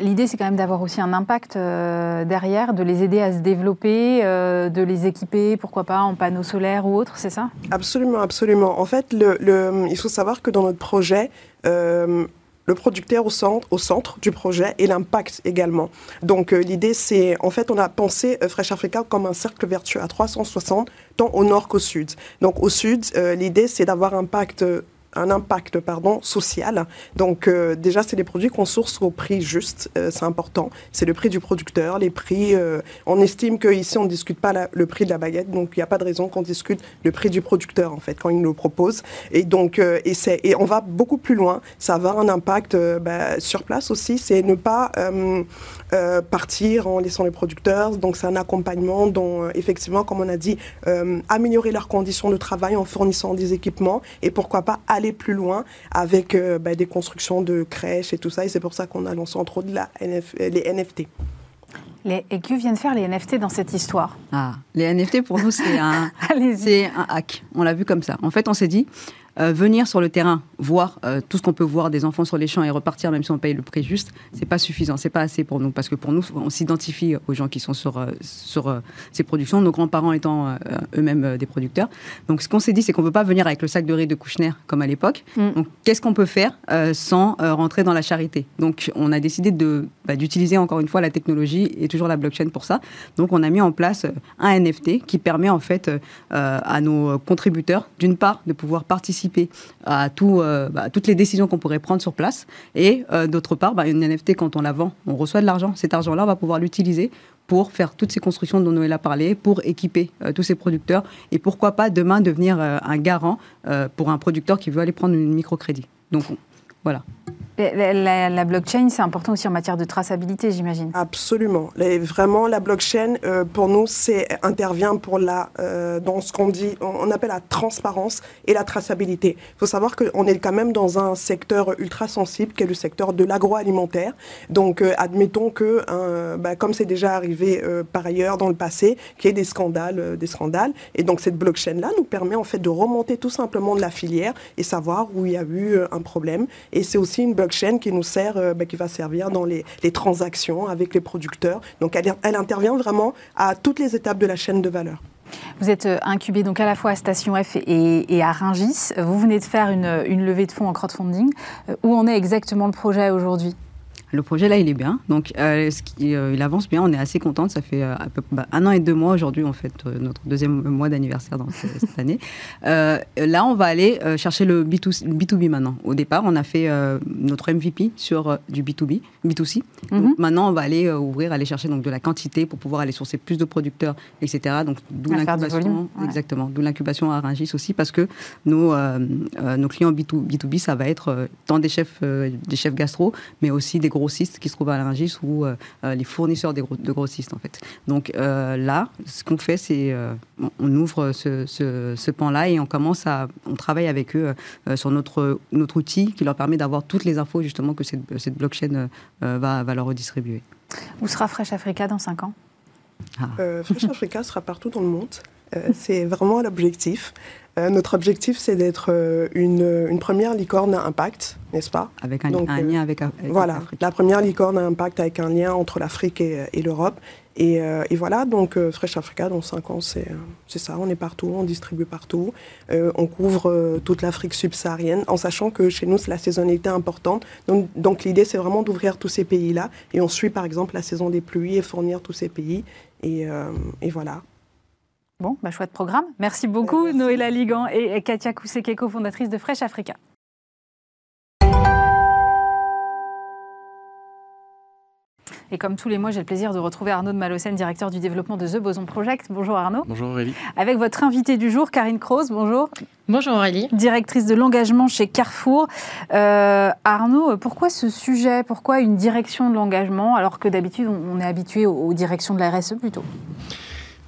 L'idée, c'est quand même d'avoir aussi un impact euh, derrière, de les aider à se développer, euh, de les équiper, pourquoi pas, en panneaux solaires ou autres, c'est ça? Absolument, absolument. En fait, le, le, il faut savoir que dans notre projet, le producteur au centre, au centre du projet et l'impact également. Donc euh, l'idée c'est, en fait, on a pensé euh, Fresh Africa comme un cercle vertueux à 360, tant au nord qu'au sud. Donc au sud, euh, l'idée c'est d'avoir un impact un impact pardon, social. Donc euh, déjà, c'est des produits qu'on source au prix juste, euh, c'est important. C'est le prix du producteur, les prix. Euh, on estime qu'ici, on ne discute pas le prix de la baguette, donc il n'y a pas de raison qu'on discute le prix du producteur, en fait, quand il nous le propose. Et donc, et, et on va beaucoup plus loin. Ça va un impact bah, sur place aussi, c'est ne pas partir en laissant les producteurs. Donc c'est un accompagnement dont, effectivement, comme on a dit, améliorer leurs conditions de travail en fournissant des équipements et pourquoi pas aller plus loin avec euh, bah, des constructions de crèches et tout ça. Et c'est pour ça qu'on a lancé entre autres la les NFT. Les, et que viennent faire les NFT dans cette histoire ah, Les NFT, pour nous, c'est un, <laughs> un hack. On l'a vu comme ça. En fait, on s'est dit, euh, venir sur le terrain, voir euh, tout ce qu'on peut voir des enfants sur les champs et repartir, même si on paye le prix juste, c'est pas suffisant, c'est pas assez pour nous. Parce que pour nous, on s'identifie aux gens qui sont sur, euh, sur ces productions, nos grands-parents étant eux-mêmes des producteurs. Donc ce qu'on s'est dit, c'est qu'on ne veut pas venir avec le sac de riz de Kouchner comme à l'époque. Mm. Donc qu'est-ce qu'on peut faire sans rentrer dans la charité? Donc on a décidé de, bah, d'utiliser encore une fois la technologie et toujours la blockchain pour ça. Donc on a mis en place un NFT qui permet en fait à nos contributeurs, d'une part, de pouvoir participer à, euh, bah, toutes les décisions qu'on pourrait prendre sur place. Et euh, d'autre part, bah, une NFT, quand on la vend, on reçoit de l'argent. Cet argent-là, on va pouvoir l'utiliser pour faire toutes ces constructions dont Noël a parlé, pour équiper euh, tous ces producteurs et pourquoi pas demain devenir un garant pour un producteur qui veut aller prendre une microcrédit. Donc voilà. La, blockchain, c'est important aussi en matière de traçabilité, j'imagine. Absolument. vraiment, la blockchain, euh, pour nous, intervient pour la, euh, dans ce qu'on dit, on, appelle la transparence et la traçabilité. Il faut savoir qu'on est quand même dans un secteur ultra sensible, qui est le secteur de l'agroalimentaire. Donc, euh, admettons que, bah, comme c'est déjà arrivé par ailleurs dans le passé, qu'il y ait des scandales, des scandales. Et donc, cette blockchain-là nous permet en fait de remonter tout simplement de la filière et savoir où il y a eu un problème. Et c'est aussi une blockchain qui nous sert, bah, qui va servir dans les, transactions avec les producteurs. Donc elle, elle intervient vraiment à toutes les étapes de la chaîne de valeur. Vous êtes euh, incubé donc à la fois à Station F et, à Ringis. Vous venez de faire une, une, levée de fonds en crowdfunding. Euh, où en est exactement le projet aujourd'hui? Le projet là, il est bien. Donc, euh, euh, il avance bien. On est assez contente. Ça fait euh, peu, bah, un an et deux mois aujourd'hui, en fait, notre deuxième mois d'anniversaire dans cette année. là, on va aller chercher le B2, B2B maintenant. Au départ, on a fait notre MVP sur du B2B, B2C. Mhm. maintenant, on va aller ouvrir, aller chercher donc de la quantité pour pouvoir aller sourcer plus de producteurs, etc. Donc, d'où l'incubation. Exactement. D'où l'incubation à Rungis aussi, parce que nos, nos clients B2, B2B, ça va être tant des chefs, des chefs gastro, mais aussi des gros grossistes qui se trouvent à Laringis ou euh, euh, les fournisseurs de grossistes en fait. Donc euh, là, ce qu'on fait, c'est on ouvre ce, ce, pan-là et on commence à, on travaille avec eux sur notre, notre outil qui leur permet d'avoir toutes les infos justement que cette, cette blockchain va, va leur redistribuer. Où sera Fresh Africa dans 5 ans? Ah. Fresh Africa sera partout dans le monde. c'est vraiment l'objectif. Notre objectif, c'est d'être une, une, première licorne à impact, n'est-ce pas? Avec un, lien avec, avec Voilà, la première licorne à impact avec un lien entre l'Afrique et, et l'Europe. Euh, et, voilà, donc euh, Fresh Africa, dans 5 ans, c'est ça, on est partout, on distribue partout. Euh, on couvre toute l'Afrique subsaharienne, en sachant que chez nous, c'est la saisonnalité importante. Donc, donc l'idée, c'est vraiment d'ouvrir tous ces pays-là. Et on suit, par exemple, la saison des pluies et fournir tous ces pays. Et, et voilà. Bon, bah, chouette programme. Merci beaucoup, Noëlla Ligan et Katia Kousekeko, fondatrice de Fresh Africa. Et comme tous les mois, j'ai le plaisir de retrouver Arnaud de Malocène, directeur du développement de The Boson Project. Bonjour Arnaud. Bonjour Aurélie. Avec votre invité du jour, Karine Kroos. Bonjour. Bonjour Aurélie. Directrice de l'engagement chez Carrefour. Euh, Arnaud, pourquoi ce sujet? Pourquoi une direction de l'engagement alors que d'habitude on est habitué aux directions de la RSE plutôt?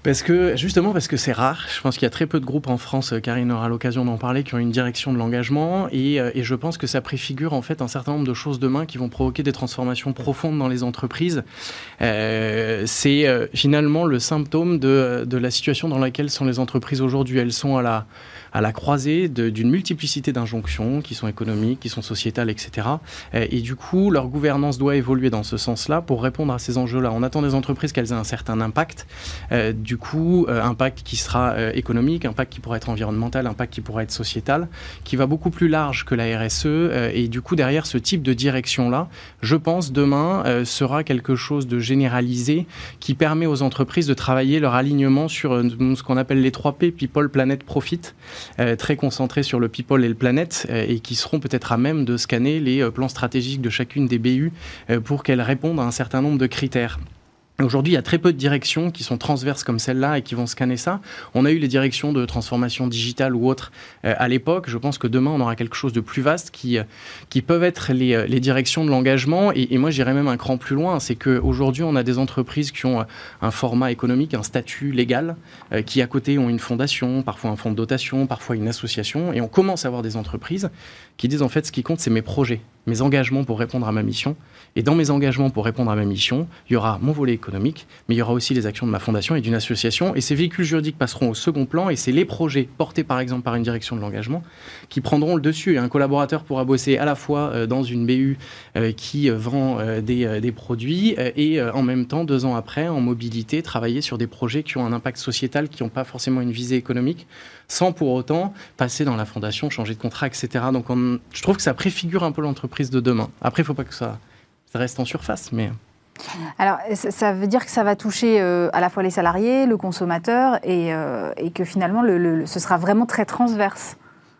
Parce que, justement, parce que c'est rare. Je pense qu'il y a très peu de groupes en France, euh, Karine aura l'occasion d'en parler, qui ont une direction de l'engagement. Et, euh, et, je pense que ça préfigure, en fait, un certain nombre de choses demain qui vont provoquer des transformations profondes dans les entreprises. Euh, c'est finalement le symptôme de, de, la situation dans laquelle sont les entreprises aujourd'hui. Elles sont à la, à la croisée d'une multiplicité d'injonctions qui sont économiques, qui sont sociétales, etc. Et du coup, leur gouvernance doit évoluer dans ce sens-là pour répondre à ces enjeux-là. On attend des entreprises qu'elles aient un certain impact. Euh, du coup, euh, impact qui sera euh, économique, impact qui pourrait être environnemental, impact qui pourrait être sociétal, qui va beaucoup plus large que la RSE. Et du coup, derrière ce type de direction-là, je pense demain sera quelque chose de généralisé qui permet aux entreprises de travailler leur alignement sur ce qu'on appelle les 3 P, People, Planet, Profit. Euh, très concentrés sur le people et le planète euh, et qui seront peut-être à même de scanner les euh, plans stratégiques de chacune des BU pour qu'elles répondent à un certain nombre de critères. Aujourd'hui, il y a très peu de directions qui sont transverses comme celle-là et qui vont scanner ça. On a eu les directions de transformation digitale ou autres euh, à l'époque. Je pense que demain, on aura quelque chose de plus vaste qui, qui peuvent être les, les directions de l'engagement. Et, moi, j'irais même un cran plus loin. C'est qu'aujourd'hui, on a des entreprises qui ont un format économique, un statut légal, euh, qui à côté ont une fondation, parfois un fonds de dotation, parfois une association. Et on commence à avoir des entreprises qui disent en fait, ce qui compte, c'est mes projets, mes engagements pour répondre à ma mission. Et dans mes engagements pour répondre à ma mission, il y aura mon volet économique, mais il y aura aussi les actions de ma fondation et d'une association. Et ces véhicules juridiques passeront au second plan et c'est les projets portés par exemple par une direction de l'engagement qui prendront le dessus. Et un collaborateur pourra bosser à la fois euh, dans une BU euh, qui vend euh, des, des, produits et en même temps, deux ans après, en mobilité, travailler sur des projets qui ont un impact sociétal, qui n'ont pas forcément une visée économique, sans pour autant passer dans la fondation, changer de contrat, etc. Donc on, je trouve que ça préfigure un peu l'entreprise de demain. Après, il ne faut pas que ça ça reste en surface, mais... Alors, ça veut dire que ça va toucher euh, à la fois les salariés, le consommateur, et, euh, et que finalement, le, le, ce sera vraiment très transverse.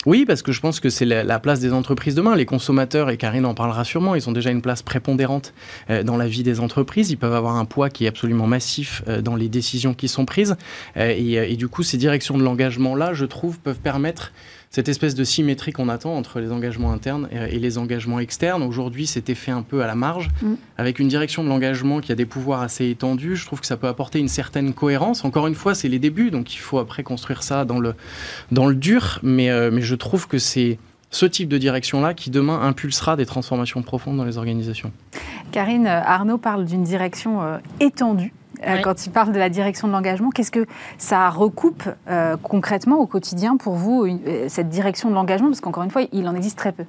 Oui, parce que je pense que c'est la, la, place des entreprises demain. Les consommateurs, et Karine en parlera sûrement, ils ont déjà une place prépondérante euh, dans la vie des entreprises. Ils peuvent avoir un poids qui est absolument massif dans les décisions qui sont prises. Et, et, du coup, ces directions de l'engagement-là, je trouve, peuvent permettre cette espèce de symétrie qu'on attend entre les engagements internes et, les engagements externes. Aujourd'hui, c'était fait un peu à la marge. Mm. Avec une direction de l'engagement qui a des pouvoirs assez étendus, je trouve que ça peut apporter une certaine cohérence. Encore une fois, c'est les débuts, donc il faut après construire ça dans le, dans le dur. Mais, euh, mais je trouve que c'est ce type de direction-là qui demain impulsera des transformations profondes dans les organisations. Karine, Arnaud parle d'une direction euh, étendue. Euh, oui. Quand il parle de la direction de l'engagement, qu'est-ce que ça recoupe euh, concrètement au quotidien pour vous, une, euh, cette direction de l'engagement? Parce qu'encore une fois, il en existe très peu.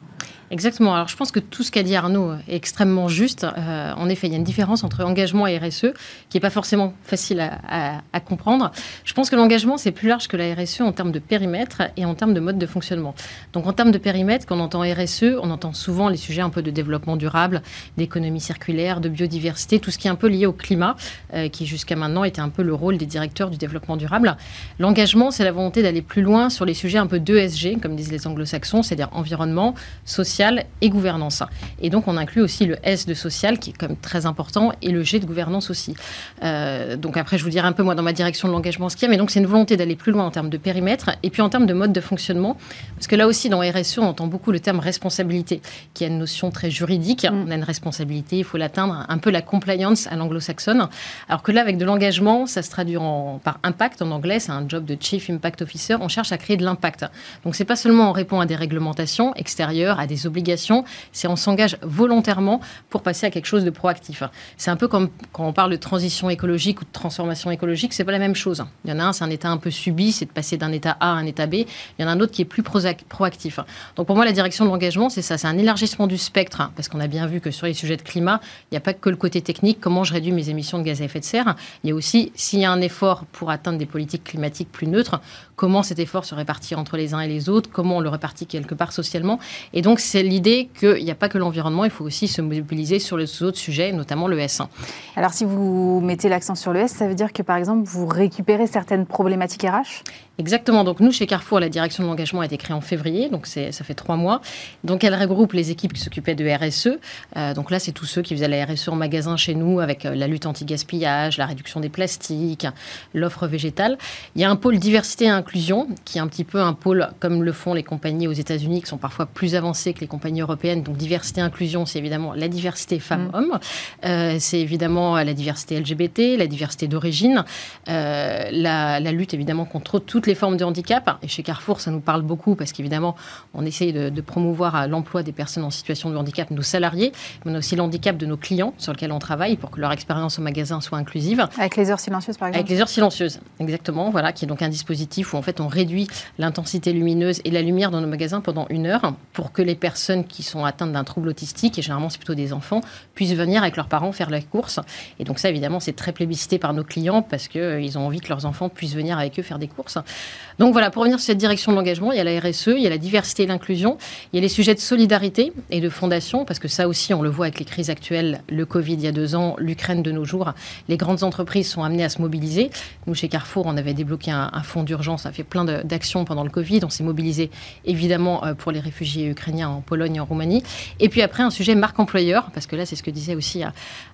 Exactement. Alors, je pense que tout ce qu'a dit Arnaud est extrêmement juste. Euh, en effet, il y a une différence entre engagement et RSE qui n'est pas forcément facile à, comprendre. Je pense que l'engagement, c'est plus large que la RSE en termes de périmètre et en termes de mode de fonctionnement. Donc, en termes de périmètre, quand on entend RSE, on entend souvent les sujets un peu de développement durable, d'économie circulaire, de biodiversité, tout ce qui est un peu lié au climat, euh, qui jusqu'à maintenant était un peu le rôle des directeurs du développement durable. L'engagement, c'est la volonté d'aller plus loin sur les sujets un peu d'ESG, comme disent les anglo-saxons, c'est-à-dire environnement, social, et gouvernance. Et donc, on inclut aussi le S de social, qui est quand même très important, et le G de gouvernance aussi. Euh, donc, après, je vous dirai un peu, moi, dans ma direction de l'engagement, ce qu'il y a. Mais donc, c'est une volonté d'aller plus loin en termes de périmètre et puis en termes de mode de fonctionnement. Parce que là aussi, dans RSE, on entend beaucoup le terme responsabilité, qui a une notion très juridique. Mm. On a une responsabilité, il faut l'atteindre, un peu la compliance à l'anglo-saxonne. Alors que là, avec de l'engagement, ça se traduit en, par impact en anglais, c'est un job de Chief Impact Officer. On cherche à créer de l'impact. Donc, c'est pas seulement on répond à des réglementations extérieures, à des des obligations, c'est on s'engage volontairement pour passer à quelque chose de proactif. C'est un peu comme quand on parle de transition écologique ou de transformation écologique, c'est pas la même chose. Il y en a un, c'est un état un peu subi, c'est de passer d'un état A à un état B. Il y en a un autre qui est plus proactif. Donc pour moi, la direction de l'engagement, c'est ça, c'est un élargissement du spectre, parce qu'on a bien vu que sur les sujets de climat, il n'y a pas que le côté technique, comment je réduis mes émissions de gaz à effet de serre. Il y a aussi, s'il y a un effort pour atteindre des politiques climatiques plus neutres, comment cet effort se répartit entre les uns et les autres, comment on le répartit quelque part socialement. Et donc, c'est l'idée qu'il n'y a pas que l'environnement, il faut aussi se mobiliser sur les autres sujets, notamment le S1. Alors, si vous mettez l'accent sur le S, ça veut dire que, par exemple, vous récupérez certaines problématiques RH Exactement. Donc nous, chez Carrefour, la direction de l'engagement a été créée en février, donc ça fait trois mois. Donc elle regroupe les équipes qui s'occupaient de RSE. Euh, donc là, c'est tous ceux qui faisaient la RSE en magasin chez nous, avec euh, la lutte anti-gaspillage, la réduction des plastiques, l'offre végétale. Il y a un pôle diversité et inclusion, qui est un petit peu un pôle comme le font les compagnies aux États-Unis, qui sont parfois plus avancées que les compagnies européennes. Donc diversité et inclusion, c'est évidemment la diversité femmes-hommes, mm. euh, c'est évidemment la diversité LGBT, la diversité d'origine, la, la lutte évidemment contre toutes les formes de handicap. Et chez Carrefour, ça nous parle beaucoup parce qu'évidemment, on essaye de, promouvoir l'emploi des personnes en situation de handicap, nos salariés, mais on a aussi l'handicap de nos clients sur lequel on travaille pour que leur expérience au magasin soit inclusive. Avec les heures silencieuses, par exemple Avec les heures silencieuses, exactement. Voilà, qui est donc un dispositif où en fait on réduit l'intensité lumineuse et la lumière dans nos magasins pendant une heure pour que les personnes qui sont atteintes d'un trouble autistique, et généralement c'est plutôt des enfants, puissent venir avec leurs parents faire la course. Et donc ça, évidemment, c'est très plébiscité par nos clients parce qu'ils euh, ont envie que leurs enfants puissent venir avec eux faire des courses. Donc voilà, pour revenir sur cette direction de l'engagement, il y a la RSE, il y a la diversité et l'inclusion, il y a les sujets de solidarité et de fondation, parce que ça aussi, on le voit avec les crises actuelles, le Covid il y a deux ans, l'Ukraine de nos jours, les grandes entreprises sont amenées à se mobiliser. Nous, chez Carrefour, on avait débloqué un, fonds d'urgence, ça a fait plein d'actions pendant le Covid, on s'est mobilisé évidemment euh, pour les réfugiés ukrainiens en Pologne et en Roumanie. Et puis après, un sujet marque employeur, parce que là, c'est ce que disait aussi euh,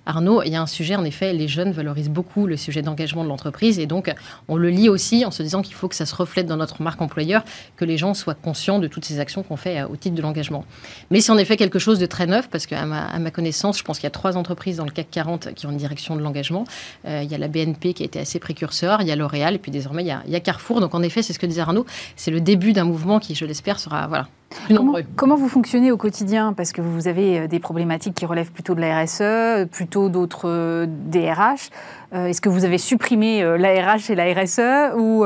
Arnaud, il y a un sujet, en effet, les jeunes valorisent beaucoup le sujet d'engagement de l'entreprise, et donc on le lit aussi en se disant qu'il faut que ça se reflète dans notre marque employeur, que les gens soient conscients de toutes ces actions qu'on fait euh, au titre de l'engagement. Mais c'est en effet quelque chose de très neuf, parce qu'à ma, à ma connaissance, je pense qu'il y a trois entreprises dans le CAC 40 qui ont une direction de l'engagement. Euh, il y a la BNP qui a été assez précurseur, il y a L'Oréal, et puis désormais, il y, a, il y a Carrefour. Donc en effet, c'est ce que disait Arnaud, c'est le début d'un mouvement qui, je l'espère, sera voilà, Comment, comment, vous fonctionnez au quotidien? Parce que vous avez euh, des problématiques qui relèvent plutôt de la RSE, plutôt d'autres DRH. Est-ce que vous avez supprimé la RH et la RSE ou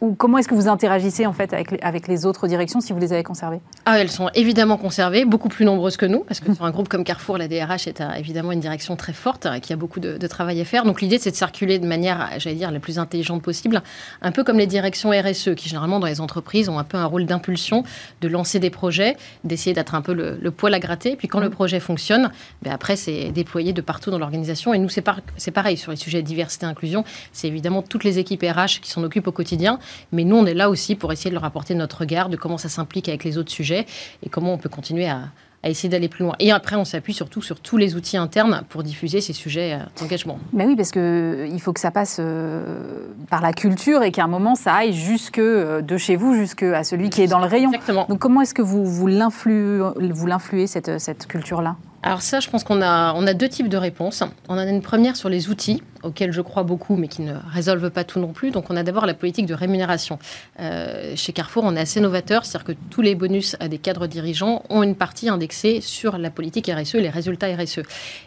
ou comment est-ce que vous interagissez en fait avec, avec les autres directions si vous les avez conservées? Ah, Elles sont évidemment conservées, beaucoup plus nombreuses que nous, parce que sur un groupe comme Carrefour, la DRH est évidemment une direction très forte, euh, qui a beaucoup de, travail à faire. Donc l'idée, c'est de circuler de manière, j'allais dire, la plus intelligente possible, un peu comme les directions RSE, qui généralement dans les entreprises ont un peu un rôle d'impulsion, de lancer des projets, d'essayer d'être un peu le, poil à gratter. Puis quand le projet fonctionne, ben après, c'est déployé de partout dans l'organisation. Et nous, c'est pareil sur les sujets de diversité et inclusion. C'est évidemment toutes les équipes RH qui s'en occupent au quotidien. Mais nous, on est là aussi pour essayer de leur apporter notre regard de comment ça s'implique avec les autres sujets et comment on peut continuer à, essayer d'aller plus loin. Et après, on s'appuie surtout sur tous les outils internes pour diffuser ces sujets euh, d'engagement. Mais oui, parce qu'il euh, faut que ça passe euh, par la culture et qu'à un moment, ça aille jusque de chez vous, jusque à celui qui est dans le rayon. Exactement. Donc comment est-ce que vous, vous l'influez, cette, cette culture-là? Alors ça, je pense qu'on a, on a deux types de réponses. On en a une première sur les outils, auxquels je crois beaucoup, mais qui ne résolvent pas tout non plus. Donc on a d'abord la politique de rémunération. Euh, chez Carrefour, on est assez novateur, c'est-à-dire que tous les bonus à des cadres dirigeants ont une partie indexée sur la politique RSE les résultats RSE.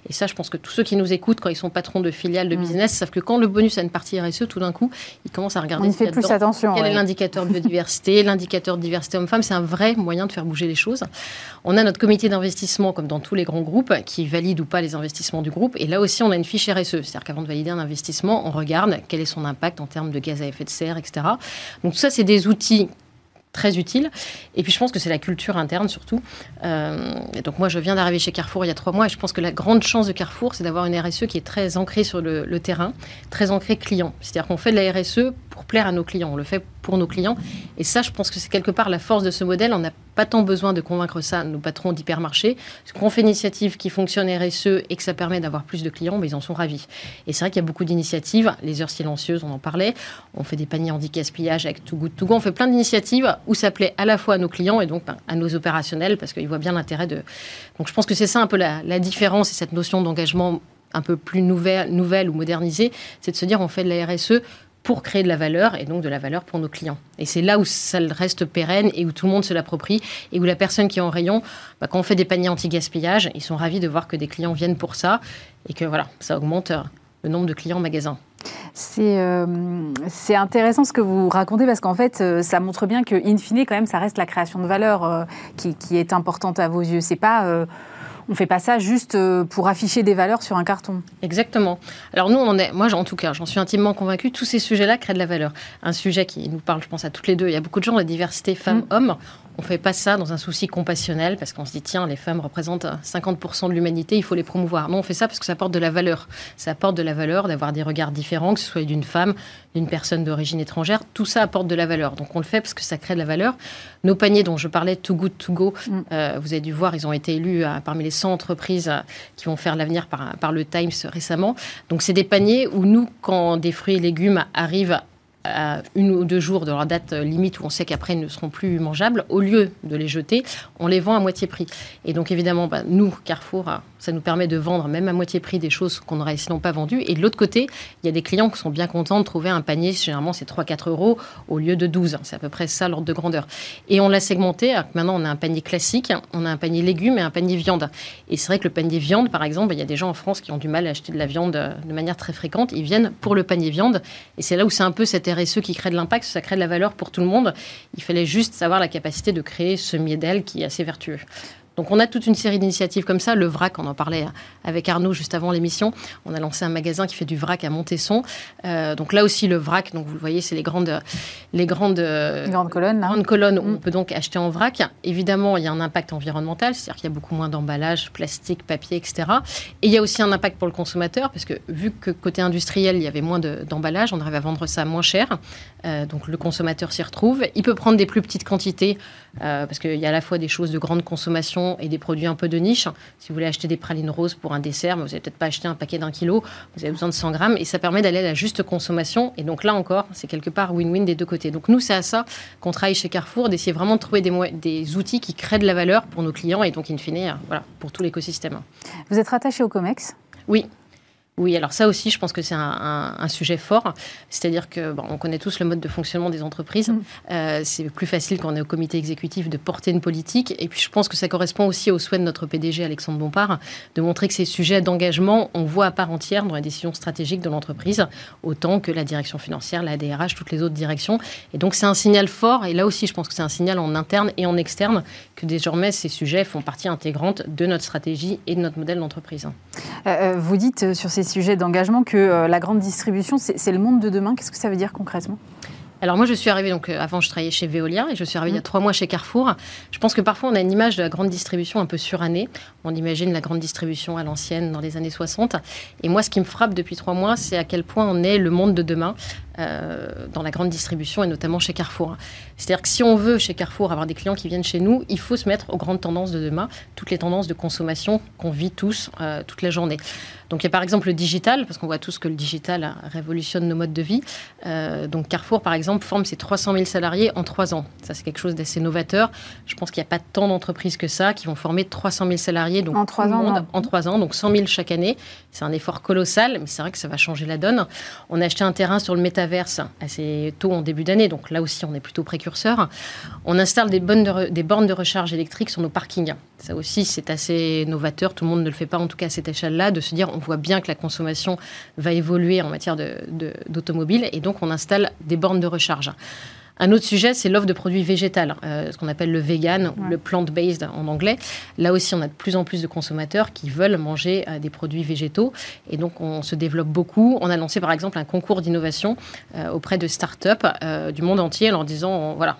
Et ça, je pense que tous ceux qui nous écoutent, quand ils sont patrons de filiales de mm. business, savent que quand le bonus a une partie RSE, tout d'un coup, ils commencent à regarder. On fait plus attention. Quel est l'indicateur de biodiversité, <laughs> l'indicateur de diversité homme-femme C'est un vrai moyen de faire bouger les choses. On a notre comité d'investissement, comme dans tous les grands groupe qui valide ou pas les investissements du groupe. Et là aussi, on a une fiche RSE. C'est-à-dire qu'avant de valider un investissement, on regarde quel est son impact en termes de gaz à effet de serre, etc. Donc ça, c'est des outils très utiles. Et puis je pense que c'est la culture interne surtout. Euh, donc moi, je viens d'arriver chez Carrefour il y a trois mois et je pense que la grande chance de Carrefour, c'est d'avoir une RSE qui est très ancrée sur le, le terrain, très ancrée client. C'est-à-dire qu'on fait de la RSE pour plaire à nos clients. On le fait pour nos clients. Et ça, je pense que c'est quelque part la force de ce modèle. On n'a pas tant besoin de convaincre ça nos patrons d'hypermarché. Quand on fait une initiative qui fonctionne RSE et que ça permet d'avoir plus de clients, mais ils en sont ravis. Et c'est vrai qu'il y a beaucoup d'initiatives. Les heures silencieuses, on en parlait. On fait des paniers anti-gaspillage avec Too Good To Go. On fait plein d'initiatives où ça plaît à la fois à nos clients et donc ben, à nos opérationnels parce qu'ils voient bien l'intérêt de. Donc je pense que c'est ça un peu la, la différence et cette notion d'engagement un peu plus nouvelle, nouvelle ou modernisée, c'est de se dire on fait de la RSE pour créer de la valeur et donc de la valeur pour nos clients. Et c'est là où ça reste pérenne et où tout le monde se l'approprie et où la personne qui est en rayon, bah, quand on fait des paniers anti-gaspillage, ils sont ravis de voir que des clients viennent pour ça et que voilà, ça augmente euh, le nombre de clients en magasin. Euh, c'est intéressant ce que vous racontez parce qu'en fait, euh, ça montre bien que, in fine, quand même, ça reste la création de valeur qui, qui, est importante à vos yeux. C'est pas on ne fait pas ça juste euh, pour afficher des valeurs sur un carton. Exactement. Alors nous, on est, moi en tout cas, j'en suis intimement convaincue, tous ces sujets-là créent de la valeur. Un sujet qui nous parle, je pense, à toutes les deux. Il y a beaucoup de gens, la diversité femmes-hommes. Mm. On ne fait pas ça dans un souci compassionnel parce qu'on se dit, tiens, les femmes représentent 50% de l'humanité, il faut les promouvoir. Non, on fait ça parce que ça apporte de la valeur. Ça apporte de la valeur d'avoir des regards différents, que ce soit d'une femme, d'une personne d'origine étrangère. Tout ça apporte de la valeur. Donc on le fait parce que ça crée de la valeur. Nos paniers dont je parlais, Too Good To Go, mm. euh, vous avez dû voir, ils ont été élus euh, parmi les 100 entreprises euh, qui vont faire l'avenir par, le Times récemment. Donc c'est des paniers où nous, quand des fruits et légumes arrivent à une ou deux jours de leur date limite où on sait qu'après ils ne seront plus mangeables, au lieu de les jeter, on les vend à moitié prix. Et donc évidemment, bah, nous, Carrefour, ça nous permet de vendre même à moitié prix des choses qu'on n'aurait sinon pas vendues. Et de l'autre côté, il y a des clients qui sont bien contents de trouver un panier, généralement c'est 3-4 euros au lieu de 12. C'est à peu près ça l'ordre de grandeur. Et on l'a segmenté. Maintenant, on a un panier classique, on a un panier légumes et un panier viande. Et c'est vrai que le panier viande, par exemple, il y a des gens en France qui ont du mal à acheter de la viande de manière très fréquente. Ils viennent pour le panier viande. Et c'est là où c'est un peu cette RSE qui crée de l'impact, ça crée de la valeur pour tout le monde. Il fallait juste savoir la capacité de créer ce miedel qui est assez vertueux. Donc on a toute une série d'initiatives comme ça. Le VRAC, on en parlait avec Arnaud juste avant l'émission. On a lancé un magasin qui fait du VRAC à Montesson. Euh, donc là aussi le VRAC, donc vous le voyez, c'est les grandes, les grandes, grandes colonnes. Grandes colonnes où mm. on peut donc acheter en VRAC. Évidemment, il y a un impact environnemental, c'est-à-dire qu'il y a beaucoup moins d'emballage, plastique, papier, etc. Et il y a aussi un impact pour le consommateur parce que vu que côté industriel il y avait moins d'emballage, on arrive à vendre ça moins cher. Euh, donc le consommateur s'y retrouve. Il peut prendre des plus petites quantités euh, parce qu'il y a à la fois des choses de grande consommation et des produits un peu de niche. Si vous voulez acheter des pralines roses pour un dessert, vous n'allez peut-être pas acheter un paquet d'un kilo, vous avez besoin de 100 grammes et ça permet d'aller à la juste consommation. Et donc là encore, c'est quelque part win-win des deux côtés. Donc nous, c'est à ça qu'on travaille chez Carrefour, d'essayer vraiment de trouver des, des, outils qui créent de la valeur pour nos clients et donc in fine, euh, voilà, pour tout l'écosystème. Vous êtes rattaché au COMEX? Oui. Oui, alors ça aussi, je pense que c'est un, sujet fort. C'est-à-dire que bon, on connaît tous le mode de fonctionnement des entreprises. Mm. Euh, c'est plus facile quand on est au comité exécutif de porter une politique. Et puis, je pense que ça correspond aussi au souhait de notre PDG Alexandre Bompard de montrer que ces sujets d'engagement, on voit à part entière dans les décisions stratégiques de l'entreprise, autant que la direction financière, la DRH, toutes les autres directions. Et donc, c'est un signal fort. Et là aussi, je pense que c'est un signal en interne et en externe que désormais ces sujets font partie intégrante de notre stratégie et de notre modèle d'entreprise. Euh, euh, vous dites sur ces sujet d'engagement que euh, la grande distribution, c'est le monde de demain. Qu'est-ce que ça veut dire concrètement? Alors moi, je suis arrivée, donc euh, avant, je travaillais chez Veolia et je suis arrivée il y a mmh. trois mois chez Carrefour. Je pense que parfois, on a une image de la grande distribution un peu surannée. On imagine la grande distribution à l'ancienne dans les années 60. Et moi, ce qui me frappe depuis trois mois, c'est à quel point on est le monde de demain euh, dans la grande distribution et notamment chez Carrefour. C'est-à-dire que si on veut chez Carrefour avoir des clients qui viennent chez nous, il faut se mettre aux grandes tendances de demain, toutes les tendances de consommation qu'on vit tous euh, toute la journée. Donc il y a par exemple le digital, parce qu'on voit tous que le digital révolutionne nos modes de vie. Euh, donc Carrefour, par exemple, forme ses 300 000 salariés en trois ans. Ça, c'est quelque chose d'assez novateur. Je pense qu'il n'y a pas tant d'entreprises que ça qui vont former 300 000 salariés donc en trois ans, en trois ans, donc 100 000 chaque année. C'est un effort colossal, mais c'est vrai que ça va changer la donne. On a acheté un terrain sur le métaverse assez tôt en début d'année, donc là aussi on est plutôt précurseur. On installe des, des bornes de recharge électrique sur nos parkings. Ça aussi c'est assez novateur, tout le monde ne le fait pas en tout cas à cette échelle-là, de se dire on voit bien que la consommation va évoluer en matière d'automobile de, et donc on installe des bornes de recharge. Un autre sujet, c'est l'offre de produits végétales, euh, ce qu'on appelle le vegan ou le plant-based en anglais. Là aussi, on a de plus en plus de consommateurs qui veulent manger euh, des produits végétaux. Et donc, on se développe beaucoup. On a lancé, par exemple, un concours d'innovation euh, auprès de start-up du monde entier en leur disant, voilà,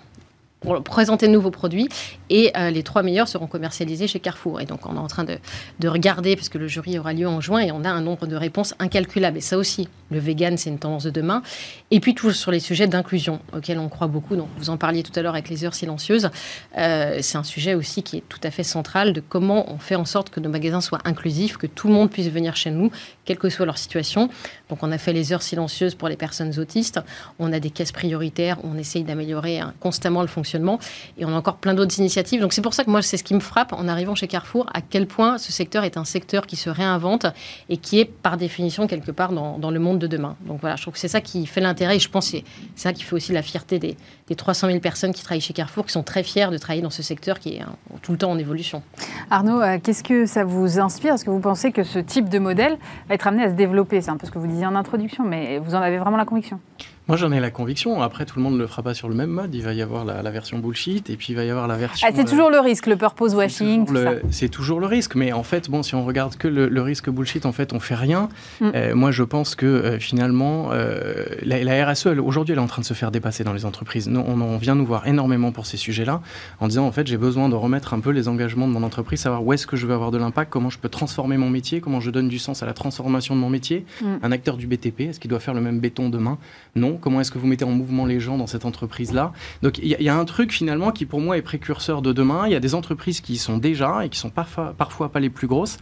pour présenter de nouveaux produits et euh, les trois meilleurs seront commercialisés chez Carrefour. Et donc on est en train de, de, regarder, parce que le jury aura lieu en juin, et on a un nombre de réponses incalculable. Et ça aussi, le vegan, c'est une tendance de demain. Et puis toujours sur les sujets d'inclusion, auxquels on croit beaucoup. Donc vous en parliez tout à l'heure avec les heures silencieuses. Euh, c'est un sujet aussi qui est tout à fait central de comment on fait en sorte que nos magasins soient inclusifs, que tout le monde puisse venir chez nous, quelle que soit leur situation. Donc on a fait les heures silencieuses pour les personnes autistes. On a des caisses prioritaires on essaye d'améliorer hein, constamment le fonctionnement fonctionnement. Et on a encore plein d'autres initiatives. Donc c'est pour ça que moi, c'est ce qui me frappe en arrivant chez Carrefour, à quel point ce secteur est un secteur qui se réinvente et qui est par définition quelque part dans, dans le monde de demain. Donc voilà, je trouve que c'est ça qui fait l'intérêt et je pense que c'est ça qui fait aussi la fierté des, des 300 000 personnes qui travaillent chez Carrefour, qui sont très fiers de travailler dans ce secteur qui est tout le temps en évolution. Arnaud, euh, qu'est-ce que ça vous inspire? Est-ce que vous pensez que ce type de modèle va être amené à se développer? C'est un peu ce que vous disiez en introduction, mais vous en avez vraiment la conviction? Moi, j'en ai la conviction. Après, tout le monde ne le fera pas sur le même mode. Il va y avoir la, version bullshit et puis il va y avoir la version. Ah, c'est toujours le risque, le purpose washing. C'est toujours, le risque. Mais en fait, bon, si on regarde que le, risque bullshit, en fait, on fait rien. Mm. Euh, moi, je pense que euh, finalement, euh, la, RSE, aujourd'hui, elle est en train de se faire dépasser dans les entreprises. Nous, on, on vient nous voir énormément pour ces sujets-là en disant, en fait, j'ai besoin de remettre un peu les engagements de mon entreprise, savoir où est-ce que je veux avoir de l'impact, comment je peux transformer mon métier, comment je donne du sens à la transformation de mon métier. Mm. Un acteur du BTP, est-ce qu'il doit faire le même béton demain? Non. Comment est-ce que vous mettez en mouvement les gens dans cette entreprise-là. Donc il y, a un truc finalement qui pour moi est précurseur de demain. Il y a des entreprises qui y sont déjà et qui sont parfois, pas les plus grosses.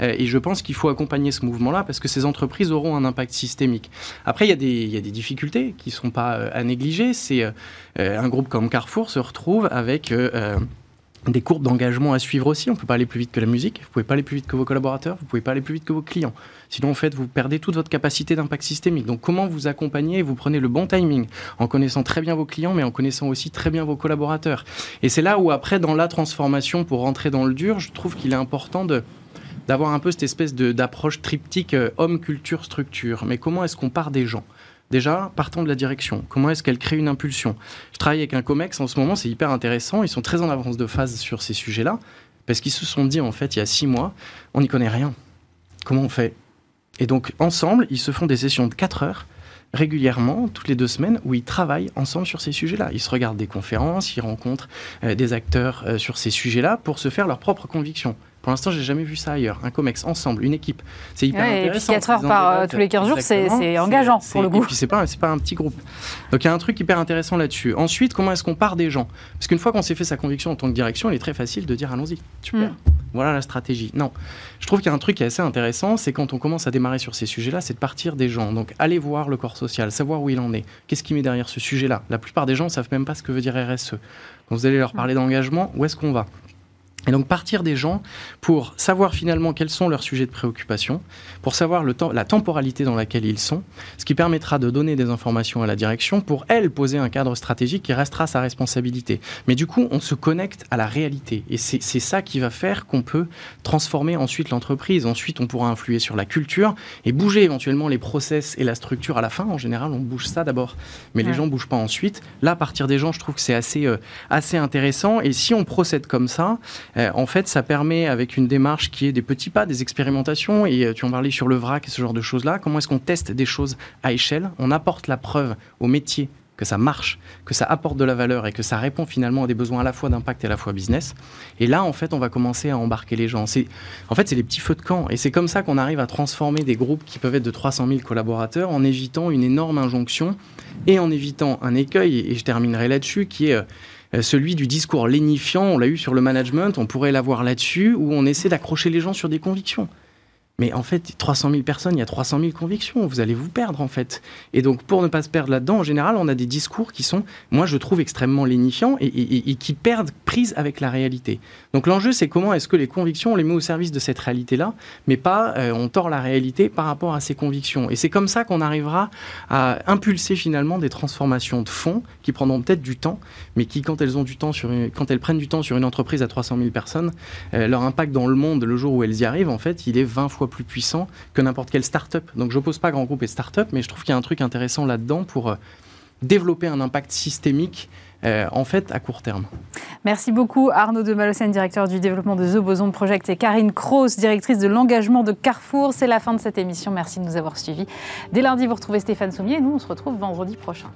Euh, et je pense qu'il faut accompagner ce mouvement-là parce que ces entreprises auront un impact systémique. Après, il y a des, il y a des difficultés qui ne sont pas euh, à négliger. C'est euh, un groupe comme Carrefour se retrouve avec des courbes d'engagement à suivre aussi. On ne peut pas aller plus vite que la musique, vous ne pouvez pas aller plus vite que vos collaborateurs, vous ne pouvez pas aller plus vite que vos clients. Sinon, en fait, vous perdez toute votre capacité d'impact systémique. Donc, comment vous accompagnez et vous prenez le bon timing en connaissant très bien vos clients, mais en connaissant aussi très bien vos collaborateurs? Et c'est là où, après, dans la transformation, pour rentrer dans le dur, je trouve qu'il est important de d'avoir un peu cette espèce d'approche triptyque euh, homme, culture, structure. Mais comment est-ce qu'on part des gens? Déjà, partons de la direction. Comment est-ce qu'elle crée une impulsion? Je travaille avec un COMEX en ce moment, c'est hyper intéressant. Ils sont très en avance de phase sur ces sujets-là, parce qu'ils se sont dit, en fait, il y a six mois, on n'y connaît rien. Comment on fait? Et donc, ensemble, ils se font des sessions de quatre heures régulièrement, toutes les deux semaines, où ils travaillent ensemble sur ces sujets-là. Ils se regardent des conférences, ils rencontrent euh, des acteurs euh, sur ces sujets-là pour se faire leurs propres convictions. Pour l'instant, j'ai jamais vu ça ailleurs. Un COMEX ensemble, une équipe. C'est hyper intéressant. Et puis 4 heures par euh, tous les 15 jours, c'est engageant pour le coup. Et puis c'est pas, pas un petit groupe. Donc il y a un truc hyper intéressant là-dessus. Ensuite, comment est-ce qu'on part des gens? Parce qu'une fois qu'on s'est fait sa conviction en tant que direction, il est très facile de dire allons-y. Super. Mm. Voilà la stratégie. Non. Je trouve qu'il y a un truc qui est assez intéressant, c'est quand on commence à démarrer sur ces sujets-là, c'est de partir des gens. Donc aller voir le corps social, savoir où il en est. Qu'est-ce qui met derrière ce sujet-là? La plupart des gens ne savent même pas ce que veut dire RSE. Quand vous allez leur parler d'engagement, où est-ce qu'on va? Et donc partir des gens pour savoir finalement quels sont leurs sujets de préoccupation, pour savoir le temps, la temporalité dans laquelle ils sont, ce qui permettra de donner des informations à la direction pour elle poser un cadre stratégique qui restera sa responsabilité. Mais du coup, on se connecte à la réalité et c'est ça qui va faire qu'on peut transformer ensuite l'entreprise. Ensuite, on pourra influer sur la culture et bouger éventuellement les process et la structure à la fin. En général, on bouge ça d'abord, mais les gens bougent pas ensuite. Là, partir des gens, je trouve que c'est assez, euh, assez intéressant. Et si on procède comme ça, en fait, ça permet, avec une démarche qui est des petits pas, des expérimentations, et euh, tu en parlais sur le vrac et ce genre de choses-là, comment est-ce qu'on teste des choses à échelle? On apporte la preuve au métier que ça marche, que ça apporte de la valeur et que ça répond finalement à des besoins à la fois d'impact et à la fois business. Et là, en fait, on va commencer à embarquer les gens. En fait, c'est les petits feux de camp. Et c'est comme ça qu'on arrive à transformer des groupes qui peuvent être de 300 000 collaborateurs en évitant une énorme injonction et en évitant un écueil, et je terminerai là-dessus, qui est euh, euh, celui du discours lénifiant, on l'a eu sur le management, on pourrait l'avoir là-dessus, où on essaie d'accrocher les gens sur des convictions. Mais en fait, 300 000 personnes, il y a 300 000 convictions. Vous allez vous perdre, en fait. Et donc, pour ne pas se perdre là-dedans, en général, on a des discours qui sont, moi, je trouve extrêmement lénifiants et, qui perdent prise avec la réalité. Donc, l'enjeu, c'est comment est-ce que les convictions, on les met au service de cette réalité-là, mais pas euh, on tord la réalité par rapport à ces convictions. Et c'est comme ça qu'on arrivera à impulser finalement des transformations de fond qui prendront peut-être du temps, mais qui, quand elles prennent du temps sur une entreprise à 300 000 personnes, euh, leur impact dans le monde le jour où elles y arrivent, en fait, il est 20 fois plus puissant que n'importe quelle start-up. Donc je n'oppose pas grand groupe et start-up, mais je trouve qu'il y a un truc intéressant là-dedans pour euh, développer un impact systémique euh, en fait à court terme. Merci beaucoup Arnaud de Malocène, directeur du développement de The Boson Project et Karine Kroos, directrice de l'engagement de Carrefour. C'est la fin de cette émission. Merci de nous avoir suivis. Dès lundi, vous retrouvez Stéphane Soumier et nous, on se retrouve vendredi prochain.